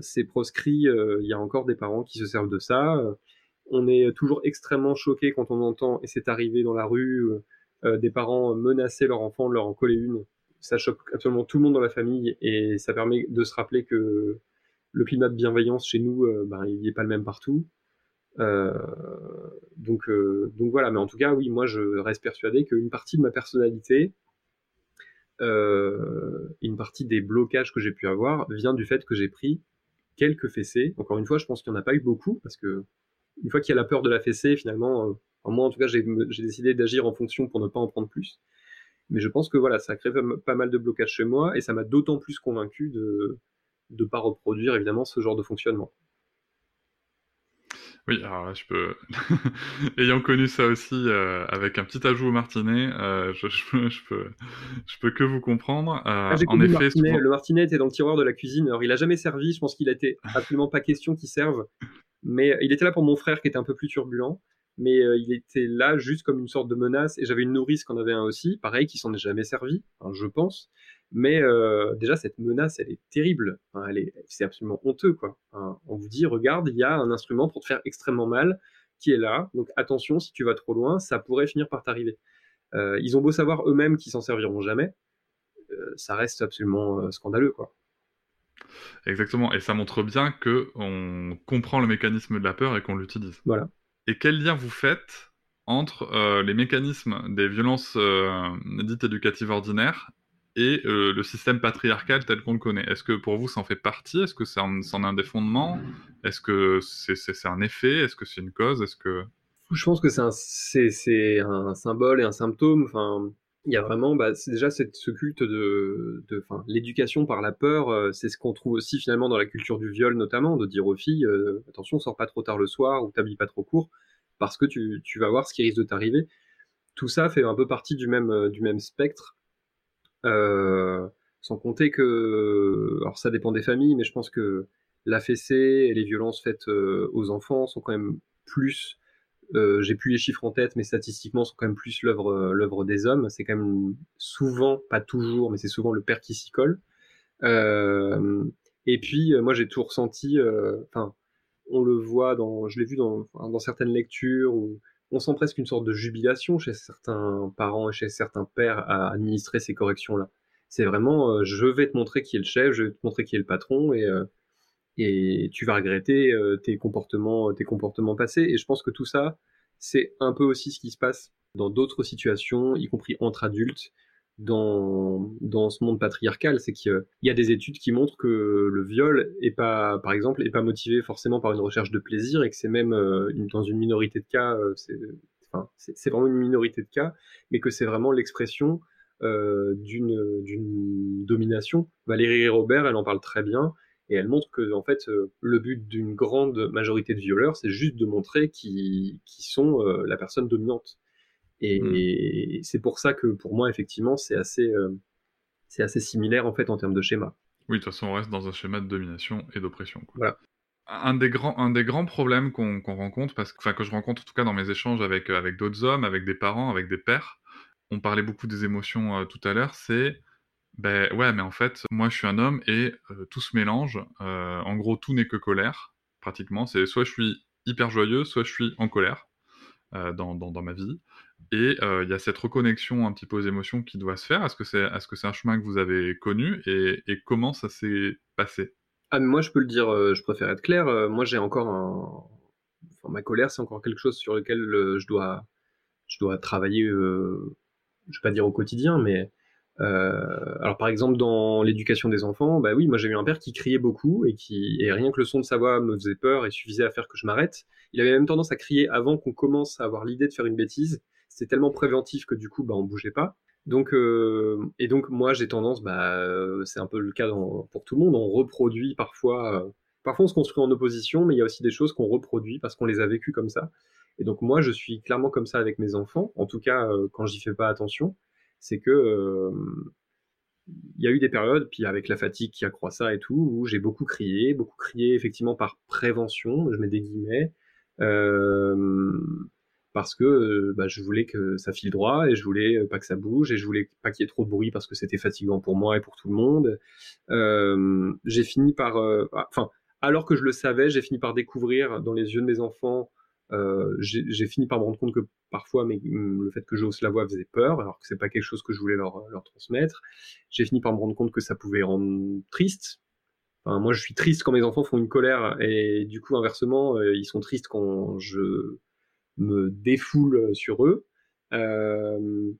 c'est proscrit, euh, il y a encore des parents qui se servent de ça. on est toujours extrêmement choqué quand on entend, et c'est arrivé dans la rue, euh, des parents menacer leur enfant de leur en coller une. Ça choque absolument tout le monde dans la famille et ça permet de se rappeler que le climat de bienveillance chez nous, ben, il n'est pas le même partout. donc, donc voilà, mais en tout cas, oui, moi je reste persuadé qu'une partie de ma personnalité, euh, une partie des blocages que j'ai pu avoir vient du fait que j'ai pris quelques fessées. Encore une fois, je pense qu'il n'y en a pas eu beaucoup, parce que une fois qu'il y a la peur de la fessée, finalement, euh, moi en tout cas, j'ai décidé d'agir en fonction pour ne pas en prendre plus. Mais je pense que voilà, ça a créé pas mal de blocages chez moi, et ça m'a d'autant plus convaincu de ne pas reproduire évidemment ce genre de fonctionnement. Oui, alors là, je peux. Ayant connu ça aussi euh, avec un petit ajout au martinet, euh, je, je, peux, je, peux, je peux que vous comprendre. Euh, ah, en effet, le martinet, était dans le tiroir de la cuisine. Alors, il a jamais servi. Je pense qu'il été absolument pas question qu'il serve. Mais il était là pour mon frère qui était un peu plus turbulent. Mais il était là juste comme une sorte de menace. Et j'avais une nourrice qui en avait un aussi, pareil, qui s'en est jamais servi, je pense. Mais euh, déjà, cette menace, elle est terrible. elle est, c'est absolument honteux, quoi. on vous dit, regarde, il y a un instrument pour te faire extrêmement mal qui est là. Donc attention, si tu vas trop loin, ça pourrait finir par t'arriver. Euh, ils ont beau savoir eux-mêmes qu'ils s'en serviront jamais, euh, ça reste absolument scandaleux, quoi. Exactement, et ça montre bien que on comprend le mécanisme de la peur et qu'on l'utilise. Voilà. Et quel lien vous faites entre les mécanismes des violences dites éducatives ordinaires et euh, le système patriarcal tel qu'on le connaît. Est-ce que pour vous, ça en fait partie? Est-ce que c'en est un des fondements? Est-ce que c'est un effet? Est-ce que c'est une cause? Est-ce que... Je pense que c'est un, un, symbole et un symptôme. Enfin, il y a vraiment, bah, déjà ce culte de, de l'éducation par la peur. Euh, c'est ce qu'on trouve aussi finalement dans la culture du viol notamment, de dire aux filles euh, attention, sors pas trop tard le soir ou t'habilles pas trop court parce que tu, tu vas voir ce qui risque de t'arriver. Tout ça fait un peu partie du même, du même spectre euh, sans compter que, alors ça dépend des familles, mais je pense que la fessée et les violences faites euh, aux enfants sont quand même plus euh, j'ai plus les chiffres en tête, mais statistiquement, sont quand même plus l'œuvre l'œuvre des hommes. C'est quand même souvent, pas toujours, mais c'est souvent le père qui s'y colle. Euh, et puis, moi, j'ai tout ressenti. Enfin, on le voit dans, je l'ai vu dans, dans certaines lectures où on sent presque une sorte de jubilation chez certains parents et chez certains pères à administrer ces corrections-là. C'est vraiment, je vais te montrer qui est le chef, je vais te montrer qui est le patron, et, et tu vas regretter tes comportements, tes comportements passés. Et je pense que tout ça, c'est un peu aussi ce qui se passe dans d'autres situations, y compris entre adultes, dans, ce monde patriarcal. C'est qu'il y a des études qui montrent que le viol est pas, par exemple, est pas motivé forcément par une recherche de plaisir et que c'est même euh, dans une minorité de cas, euh, c'est vraiment une minorité de cas, mais que c'est vraiment l'expression euh, d'une domination. Valérie Robert, elle en parle très bien. Et elle montre que en fait le but d'une grande majorité de violeurs, c'est juste de montrer qui, qui sont la personne dominante. Et, mmh. c'est pour ça que pour moi, effectivement, c'est assez, euh, c'est assez similaire en fait en termes de schéma. Oui, de toute façon, on reste dans un schéma de domination et d'oppression. Voilà. Un des grands, un des grands problèmes qu'on rencontre, parce que, enfin, que je rencontre en tout cas dans mes échanges avec, euh, avec d'autres hommes, avec des parents, avec des pères, on parlait beaucoup des émotions euh, tout à l'heure, c'est ben ouais, mais en fait, moi je suis un homme et tout se mélange. en gros, tout n'est que colère, pratiquement. C'est soit je suis hyper joyeux, soit je suis en colère dans, dans, dans, ma vie. Et il y a cette reconnexion un petit peu aux émotions qui doit se faire. Est-ce que c'est est -ce c'est un chemin que vous avez connu et, comment ça s'est passé? Ah, Moi, je peux le dire, je préfère être clair. Moi, j'ai encore un. Ma colère, c'est encore quelque chose sur lequel je, dois, je dois travailler, je ne vais pas dire au quotidien, mais. alors, par exemple, dans l'éducation des enfants, bah oui, moi j'ai eu un père qui criait beaucoup et qui, et rien que le son de sa voix me faisait peur et suffisait à faire que je m'arrête. Il avait même tendance à crier avant qu'on commence à avoir l'idée de faire une bêtise c'est tellement préventif que du coup, bah, on bougeait pas. Donc, euh, et donc moi j'ai tendance, bah, euh, c'est un peu le cas pour tout le monde, on reproduit parfois, euh, parfois on se construit en opposition, mais il y a aussi des choses qu'on reproduit parce qu'on les a vécues comme ça. Et donc moi je suis clairement comme ça avec mes enfants, en tout cas quand j'y fais pas attention, c'est que il y a eu des périodes, puis avec la fatigue qui accroît ça et tout, où j'ai beaucoup crié, beaucoup crié effectivement par prévention, je mets des guillemets. Euh, parce que euh, bah, je voulais que ça file droit et je voulais euh, pas que ça bouge et je voulais pas qu'il y ait trop de bruit parce que c'était fatigant pour moi et pour tout le monde. Euh, j'ai fini par, ah, enfin, alors que je le savais, j'ai fini par découvrir dans les yeux de mes enfants, j'ai fini par me rendre compte que parfois mm, le fait que j'ose la voix faisait peur, alors que c'est pas quelque chose que je voulais leur, transmettre. J'ai fini par me rendre compte que ça pouvait rendre triste. Moi, je suis triste quand mes enfants font une colère et du coup, inversement, ils sont tristes quand je me défoule sur eux. Euh,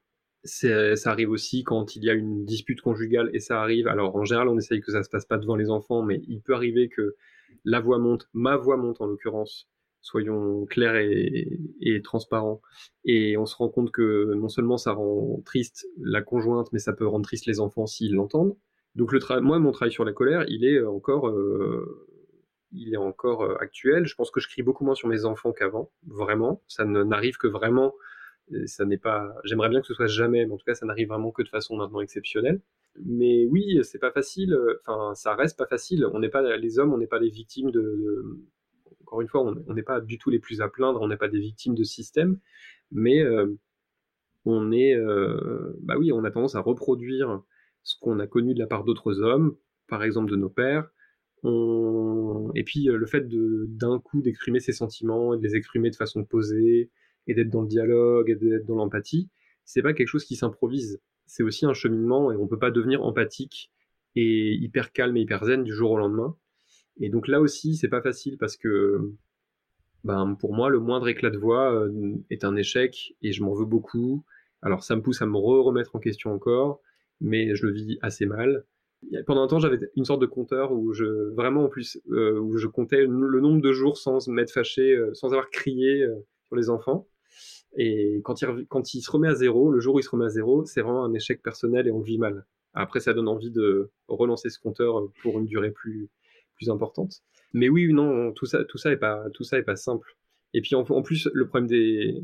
ça arrive aussi quand il y a une dispute conjugale et ça arrive. Alors en général, on essaye que ça se passe pas devant les enfants, mais il peut arriver que la voix monte, ma voix monte en l'occurrence. Soyons clairs et, et, transparents. Et on se rend compte que non seulement ça rend triste la conjointe, mais ça peut rendre triste les enfants s'ils l'entendent. Donc le moi, mon travail sur la colère, il est encore euh, il est encore euh, actuel. Je pense que je crie beaucoup moins sur mes enfants qu'avant, vraiment. Ça n'arrive que vraiment. Ça n'est pas. J'aimerais bien que ce soit jamais, mais en tout cas, ça n'arrive vraiment que de façon maintenant exceptionnelle. Mais oui, c'est pas facile. Euh, enfin, ça reste pas facile. On n'est pas les hommes, on n'est pas les victimes de, Encore une fois, on n'est pas du tout les plus à plaindre. On n'est pas des victimes de système, mais euh, on est. bah oui, on a tendance à reproduire ce qu'on a connu de la part d'autres hommes, par exemple de nos pères, et puis euh, le fait d'un coup d'exprimer ses sentiments et de les exprimer de façon posée et d'être dans le dialogue et d'être dans l'empathie, c'est pas quelque chose qui s'improvise. C'est aussi un cheminement et on peut pas devenir empathique et hyper calme et hyper zen du jour au lendemain. Et donc là aussi, c'est pas facile parce que ben, pour moi, le moindre éclat de voix euh, est un échec et je m'en veux beaucoup. Alors ça me pousse à me re remettre en question encore, mais je le vis assez mal pendant un temps, j'avais une sorte de compteur où je vraiment en plus euh, où je comptais le nombre de jours sans m'être fâché, euh, sans avoir crié euh, sur les enfants. Et quand il, quand il se remet à zéro, le jour où il se remet à zéro, c'est vraiment un échec personnel et on vit mal. Après, ça donne envie de relancer ce compteur pour une durée plus plus importante. Mais oui, non, tout ça, tout ça est pas, tout ça est pas simple. Et puis en, en plus, le problème des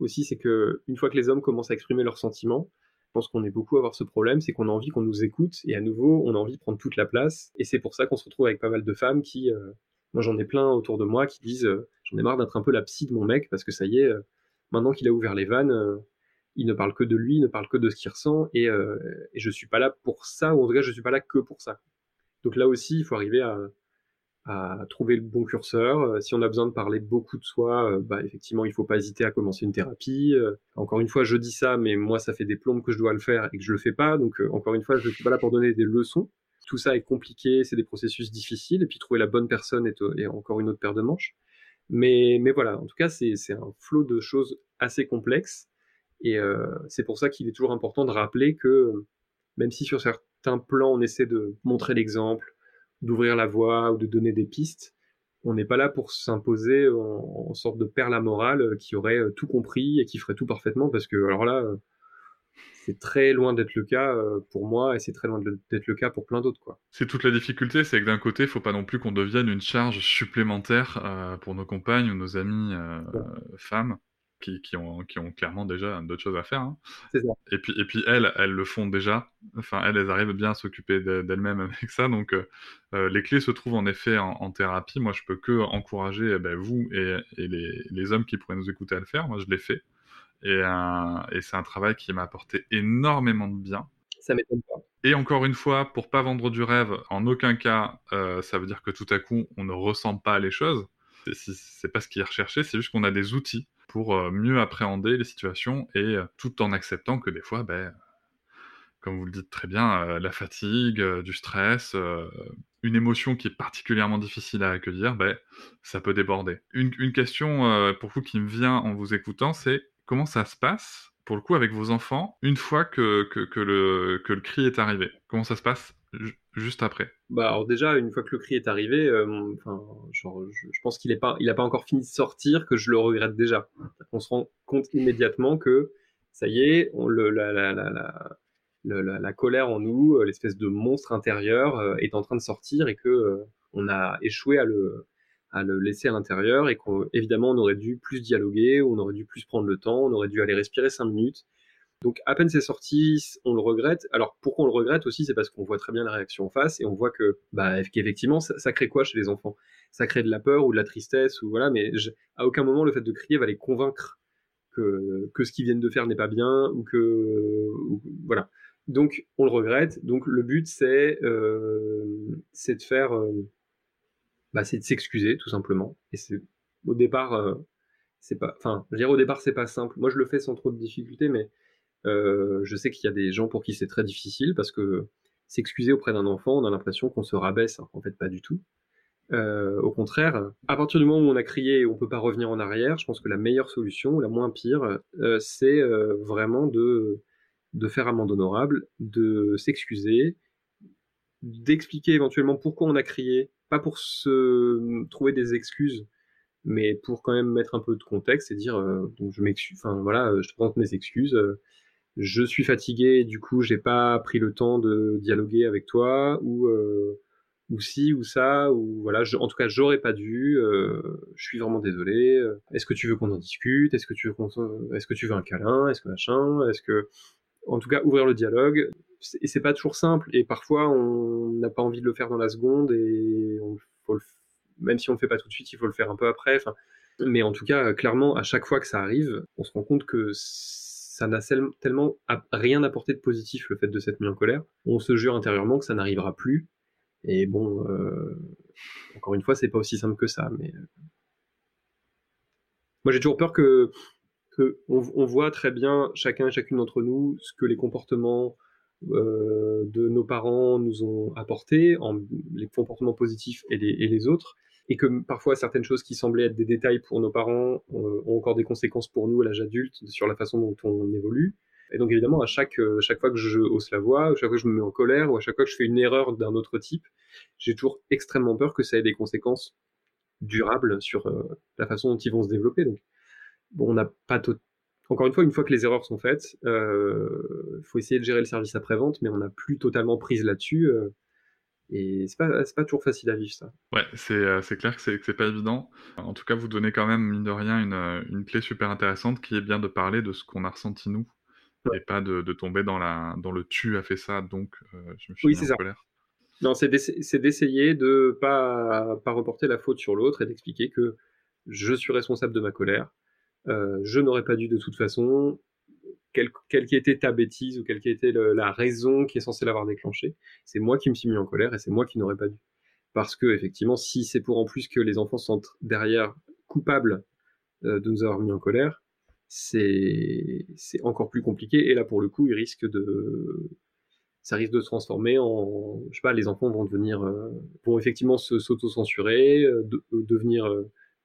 aussi, c'est que une fois que les hommes commencent à exprimer leurs sentiments, pense qu'on est beaucoup à avoir ce problème, c'est qu'on a envie qu'on nous écoute, et à nouveau, on a envie de prendre toute la place, et c'est pour ça qu'on se retrouve avec pas mal de femmes qui, euh, moi j'en ai plein autour de moi, qui disent, euh, j'en ai marre d'être un peu la psy de mon mec, parce que ça y est, euh, maintenant qu'il a ouvert les vannes, il ne parle que de lui, il ne parle que de ce qu'il ressent, et, et je suis pas là pour ça, ou en tout cas je suis pas là que pour ça. Donc là aussi, il faut arriver à, à trouver le bon curseur. Euh, si on a besoin de parler beaucoup de soi, euh, bah, effectivement, il faut pas hésiter à commencer une thérapie. Euh, encore une fois, je dis ça, mais moi, ça fait des plombes que je dois le faire et que je le fais pas. Donc, encore une fois, je suis pas là pour donner des leçons. Tout ça est compliqué, c'est des processus difficiles, et puis trouver la bonne personne est, encore une autre paire de manches. Mais, mais voilà, en tout cas, c'est un flot de choses assez complexes, et c'est pour ça qu'il est toujours important de rappeler que, même si sur certains plans, on essaie de montrer l'exemple, d'ouvrir la voie ou de donner des pistes. On n'est pas là pour s'imposer en, sorte de père la morale euh, qui aurait euh, tout compris et qui ferait tout parfaitement parce que alors là, euh, c'est très loin d'être le cas pour moi et c'est très loin d'être le cas pour plein d'autres quoi. C'est toute la difficulté, c'est que d'un côté, il faut pas non plus qu'on devienne une charge supplémentaire pour nos compagnes ou nos amies femmes qui, ont, qui ont clairement déjà d'autres choses à faire. Hein. Et puis, et puis elles, elles le font déjà. Enfin, elles, elles arrivent bien à s'occuper d'elles-mêmes avec ça. Donc, euh, euh, les clés se trouvent en effet en, thérapie. Moi, je peux que encourager eh ben, vous et, et les, les, hommes qui pourraient nous écouter à le faire. Moi, je l'ai fait. Et, euh, et c'est un travail qui m'a apporté énormément de bien. Ça m'étonne pas. Et encore une fois, pour pas vendre du rêve, en aucun cas, ça veut dire que tout à coup, on ne ressent pas les choses. C'est pas ce qui est recherché, c'est juste qu'on a des outils pour euh, mieux appréhender les situations et euh, tout en acceptant que des fois, ben, comme vous le dites très bien, euh, la fatigue, du stress, une émotion qui est particulièrement difficile à accueillir, ben, ça peut déborder. Une, question pour vous qui me vient en vous écoutant, c'est comment ça se passe pour le coup avec vos enfants une fois que, le cri est arrivé? Comment ça se passe? Juste après Bah alors déjà une fois que le cri est arrivé, euh, enfin genre, je, pense qu'il est pas, il a pas encore fini de sortir que je le regrette déjà. On se rend compte immédiatement que ça y est, on, le, la, la, la, la, colère en nous, euh, l'espèce de monstre intérieur euh, est en train de sortir et que on a échoué à le à le laisser à l'intérieur et qu'évidemment on aurait dû plus dialoguer, on aurait dû plus prendre le temps, on aurait dû aller respirer cinq minutes donc à peine c'est sorti, on le regrette. Alors pourquoi on le regrette aussi, c'est parce qu'on voit très bien la réaction en face et on voit que bah qu'effectivement ça, crée quoi chez les enfants? Ça crée de la peur ou de la tristesse ou voilà, mais à aucun moment le fait de crier va les convaincre que que ce qu'ils viennent de faire n'est pas bien ou que voilà. Donc on le regrette. Donc le but c'est euh, c'est de faire euh, bah, c'est de s'excuser tout simplement. Et c'est au départ euh, c'est pas enfin je dire au départ c'est pas simple. Moi je le fais sans trop de difficultés mais euh, je sais qu'il y a des gens pour qui c'est très difficile parce que s'excuser auprès d'un enfant, on a l'impression qu'on se rabaisse. En fait, pas du tout. Euh, au contraire, à partir du moment où on a crié et on peut pas revenir en arrière, je pense que la meilleure solution, la moins pire, euh, c'est vraiment de, de faire amende honorable, de s'excuser, d'expliquer éventuellement pourquoi on a crié, pas pour se trouver des excuses, mais pour quand même mettre un peu de contexte et dire je m'excuse, enfin voilà, je te présente mes excuses je suis fatigué, du coup, j'ai pas pris le temps de dialoguer avec toi, ou euh, ou si ou ça, ou voilà. en tout cas, j'aurais pas dû. Euh, je suis vraiment désolé. Est-ce que tu veux qu'on en discute? Est-ce que tu veux qu'on, est-ce que tu veux un câlin? Est-ce que machin? Est-ce que, en tout cas, ouvrir le dialogue. Et c'est pas toujours simple. Et parfois, on n'a pas envie de le faire dans la seconde, et même si on le fait pas tout de suite, il faut le faire un peu après. Mais en tout cas, clairement, à chaque fois que ça arrive, on se rend compte que ça n'a tellement rien apporté de positif le fait de s'être mis en colère. On se jure intérieurement que ça n'arrivera plus. Et bon, euh, encore une fois, c'est pas aussi simple que ça. Mais euh. moi, j'ai toujours peur que, on, voit très bien chacun et chacune d'entre nous ce que les comportements euh, de nos parents nous ont apporté, les comportements positifs et les autres, et que parfois certaines choses qui semblaient être des détails pour nos parents euh, ont encore des conséquences pour nous à l'âge adulte sur la façon dont on évolue. Et donc évidemment, à chaque, euh, chaque fois que je hausse la voix, à chaque fois que je me mets en colère, ou à chaque fois que je fais une erreur d'un autre type, j'ai toujours extrêmement peur que ça ait des conséquences durables sur euh, la façon dont ils vont se développer. Donc, bon, on n'a pas tout... Encore une fois, une fois que les erreurs sont faites, il faut essayer de gérer le service après-vente, mais on n'a plus totalement prise là-dessus. Et c'est pas, pas toujours facile à vivre ça. Ouais, c'est, euh, clair que c'est, que c'est pas évident. En tout cas, vous donnez quand même, mine de rien, une, euh, une clé super intéressante qui est bien de parler de ce qu'on a ressenti nous et pas de, de, tomber dans, la, dans le tu as fait ça, donc euh, je me suis oui, c'est en colère. Non, c'est, d'essayer de pas, pas reporter la faute sur l'autre et d'expliquer que je suis responsable de ma colère. je n'aurais pas dû de toute façon quelle, quelle était ta bêtise ou quelle était la raison qui est censée l'avoir déclenché. C'est moi qui me suis mis en colère et c'est moi qui n'aurais pas dû. parce que effectivement, si c'est pour en plus que les enfants sont derrière coupables de nous avoir mis en colère, c'est encore plus compliqué. Et là, pour le coup, il risque de ça risque de se transformer en, je sais pas, les enfants vont devenir, euh, vont effectivement s'auto-censurer, euh, euh, devenir,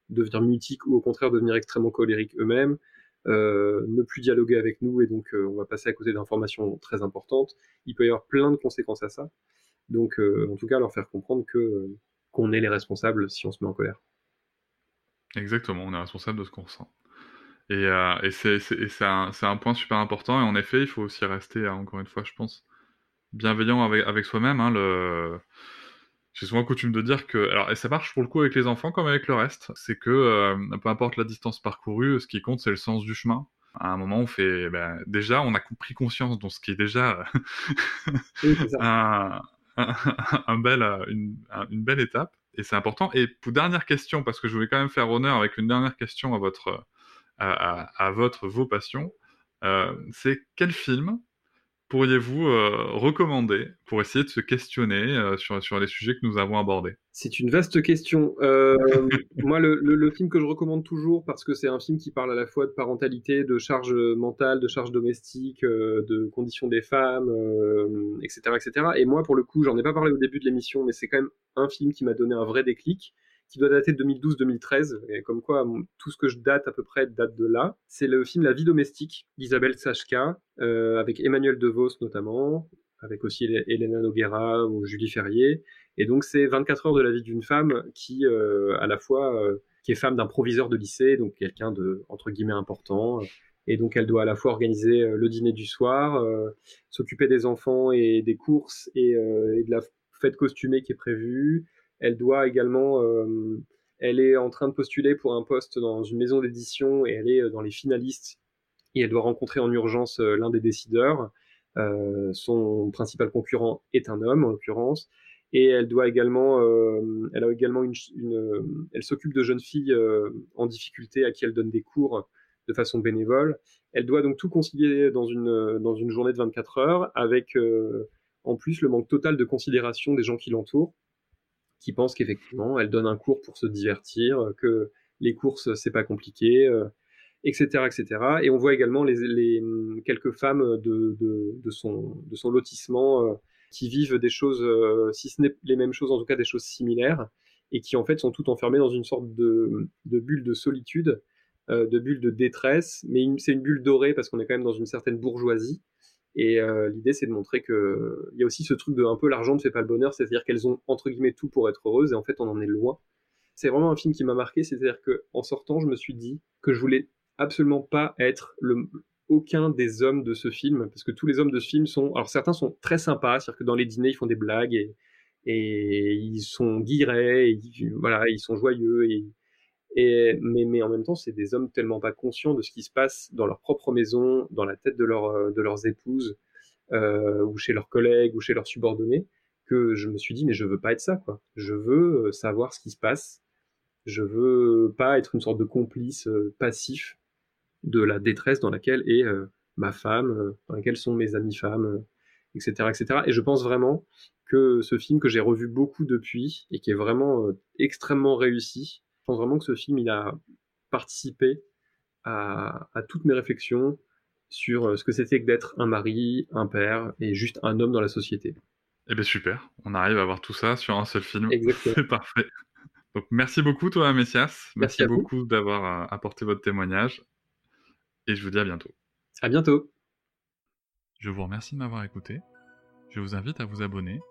devenir mutiques ou au contraire devenir extrêmement colériques eux-mêmes, ne plus dialoguer avec nous et donc on va passer à côté d'informations très importantes. Il peut y avoir plein de conséquences à ça. Donc, en tout cas, leur faire comprendre que qu'on est les responsables si on se met en colère. Exactement, on est responsable de ce qu'on ressent. Et, c'est un, un, point super important. Et en effet, il faut aussi rester, encore une fois, je pense, bienveillant avec, avec soi-même. Hein, le... J'ai souvent coutume de dire que, alors, et ça marche pour le coup avec les enfants comme avec le reste, c'est que euh, peu importe la distance parcourue, ce qui compte c'est le sens du chemin. À un moment, on fait, ben, déjà, on a pris conscience, donc ce qui est déjà un, un, bel, une, une, belle étape, et c'est important. Et pour dernière question, parce que je voulais quand même faire honneur avec une dernière question à votre, à, à, votre vos passions, euh, c'est quel film pourriez-vous euh, recommander pour essayer de se questionner euh, sur, sur les sujets que nous avons abordés? C'est une vaste question. Euh, moi, le, le, film que je recommande toujours, parce que c'est un film qui parle à la fois de parentalité, de charge mentale, de charge domestique, de conditions des femmes, etc., etc. Et moi, pour le coup, j'en ai pas parlé au début de l'émission, mais c'est quand même un film qui m'a donné un vrai déclic qui doit dater de 2012-2013, et comme quoi tout ce que je date à peu près date de là. C'est le film La vie domestique d'Isabelle Sachka, euh, avec Emmanuel DeVos notamment, avec aussi Elena Noguera ou Julie Ferrier. Et donc c'est 24 heures de la vie d'une femme qui, euh, à la fois, euh, qui est femme d'un proviseur de lycée, donc quelqu'un de entre guillemets important. Et donc elle doit à la fois organiser le dîner du soir, s'occuper des enfants et des courses et de la fête costumée qui est prévue, elle doit également, euh, elle est en train de postuler pour un poste dans une maison d'édition et elle est euh, dans les finalistes et elle doit rencontrer en urgence euh, l'un des décideurs. son principal concurrent est un homme en l'occurrence et elle doit également, elle a également une, elle s'occupe de jeunes filles en difficulté à qui elle donne des cours de façon bénévole. Elle doit donc tout concilier dans une dans une journée de 24 heures avec en plus le manque total de considération des gens qui l'entourent qui pense qu'effectivement, elle donne un cours pour se divertir, que les courses, c'est pas compliqué, etc., euh, etc. Et on voit également les, les quelques femmes de, de, de, son, de son lotissement euh, qui vivent des choses, euh, si ce n'est les mêmes choses, en tout cas des choses similaires, et qui en fait sont toutes enfermées dans une sorte de, de bulle de solitude, de bulle de détresse, mais c'est une bulle dorée parce qu'on est quand même dans une certaine bourgeoisie, et euh, l'idée, c'est de montrer que il y a aussi ce truc de un peu l'argent ne fait pas le bonheur, c'est-à-dire qu'elles ont entre guillemets tout pour être heureuses, et en fait, on en est loin. C'est vraiment un film qui m'a marqué, c'est-à-dire que en sortant, je me suis dit que je voulais absolument pas être le aucun des hommes de ce film, parce que tous les hommes de ce film sont, alors certains sont très sympas, c'est-à-dire que dans les dîners, ils font des blagues et, ils sont guillerets, et, voilà, ils sont joyeux et mais, en même temps, c'est des hommes tellement pas conscients de ce qui se passe dans leur propre maison, dans la tête de, euh, leurs épouses, euh, ou chez leurs collègues, ou chez leurs subordonnés, que je me suis dit, mais je veux pas être ça, quoi. Je veux euh, savoir ce qui se passe. Je veux pas être une sorte de complice passif de la détresse dans laquelle est ma femme, dans laquelle sont mes amies femmes, etc., etc. Et je pense vraiment que ce film que j'ai revu beaucoup depuis et qui est vraiment extrêmement réussi, pense vraiment que ce film, il a participé à, toutes mes réflexions sur euh, ce que c'était que d'être un mari, un père et juste un homme dans la société. Eh bien super, on arrive à voir tout ça sur un seul film. Exactement. C'est parfait. Donc merci beaucoup toi Messias, merci, beaucoup d'avoir euh, apporté votre témoignage et je vous dis à bientôt. À bientôt. Je vous remercie de m'avoir écouté. Je vous invite à vous abonner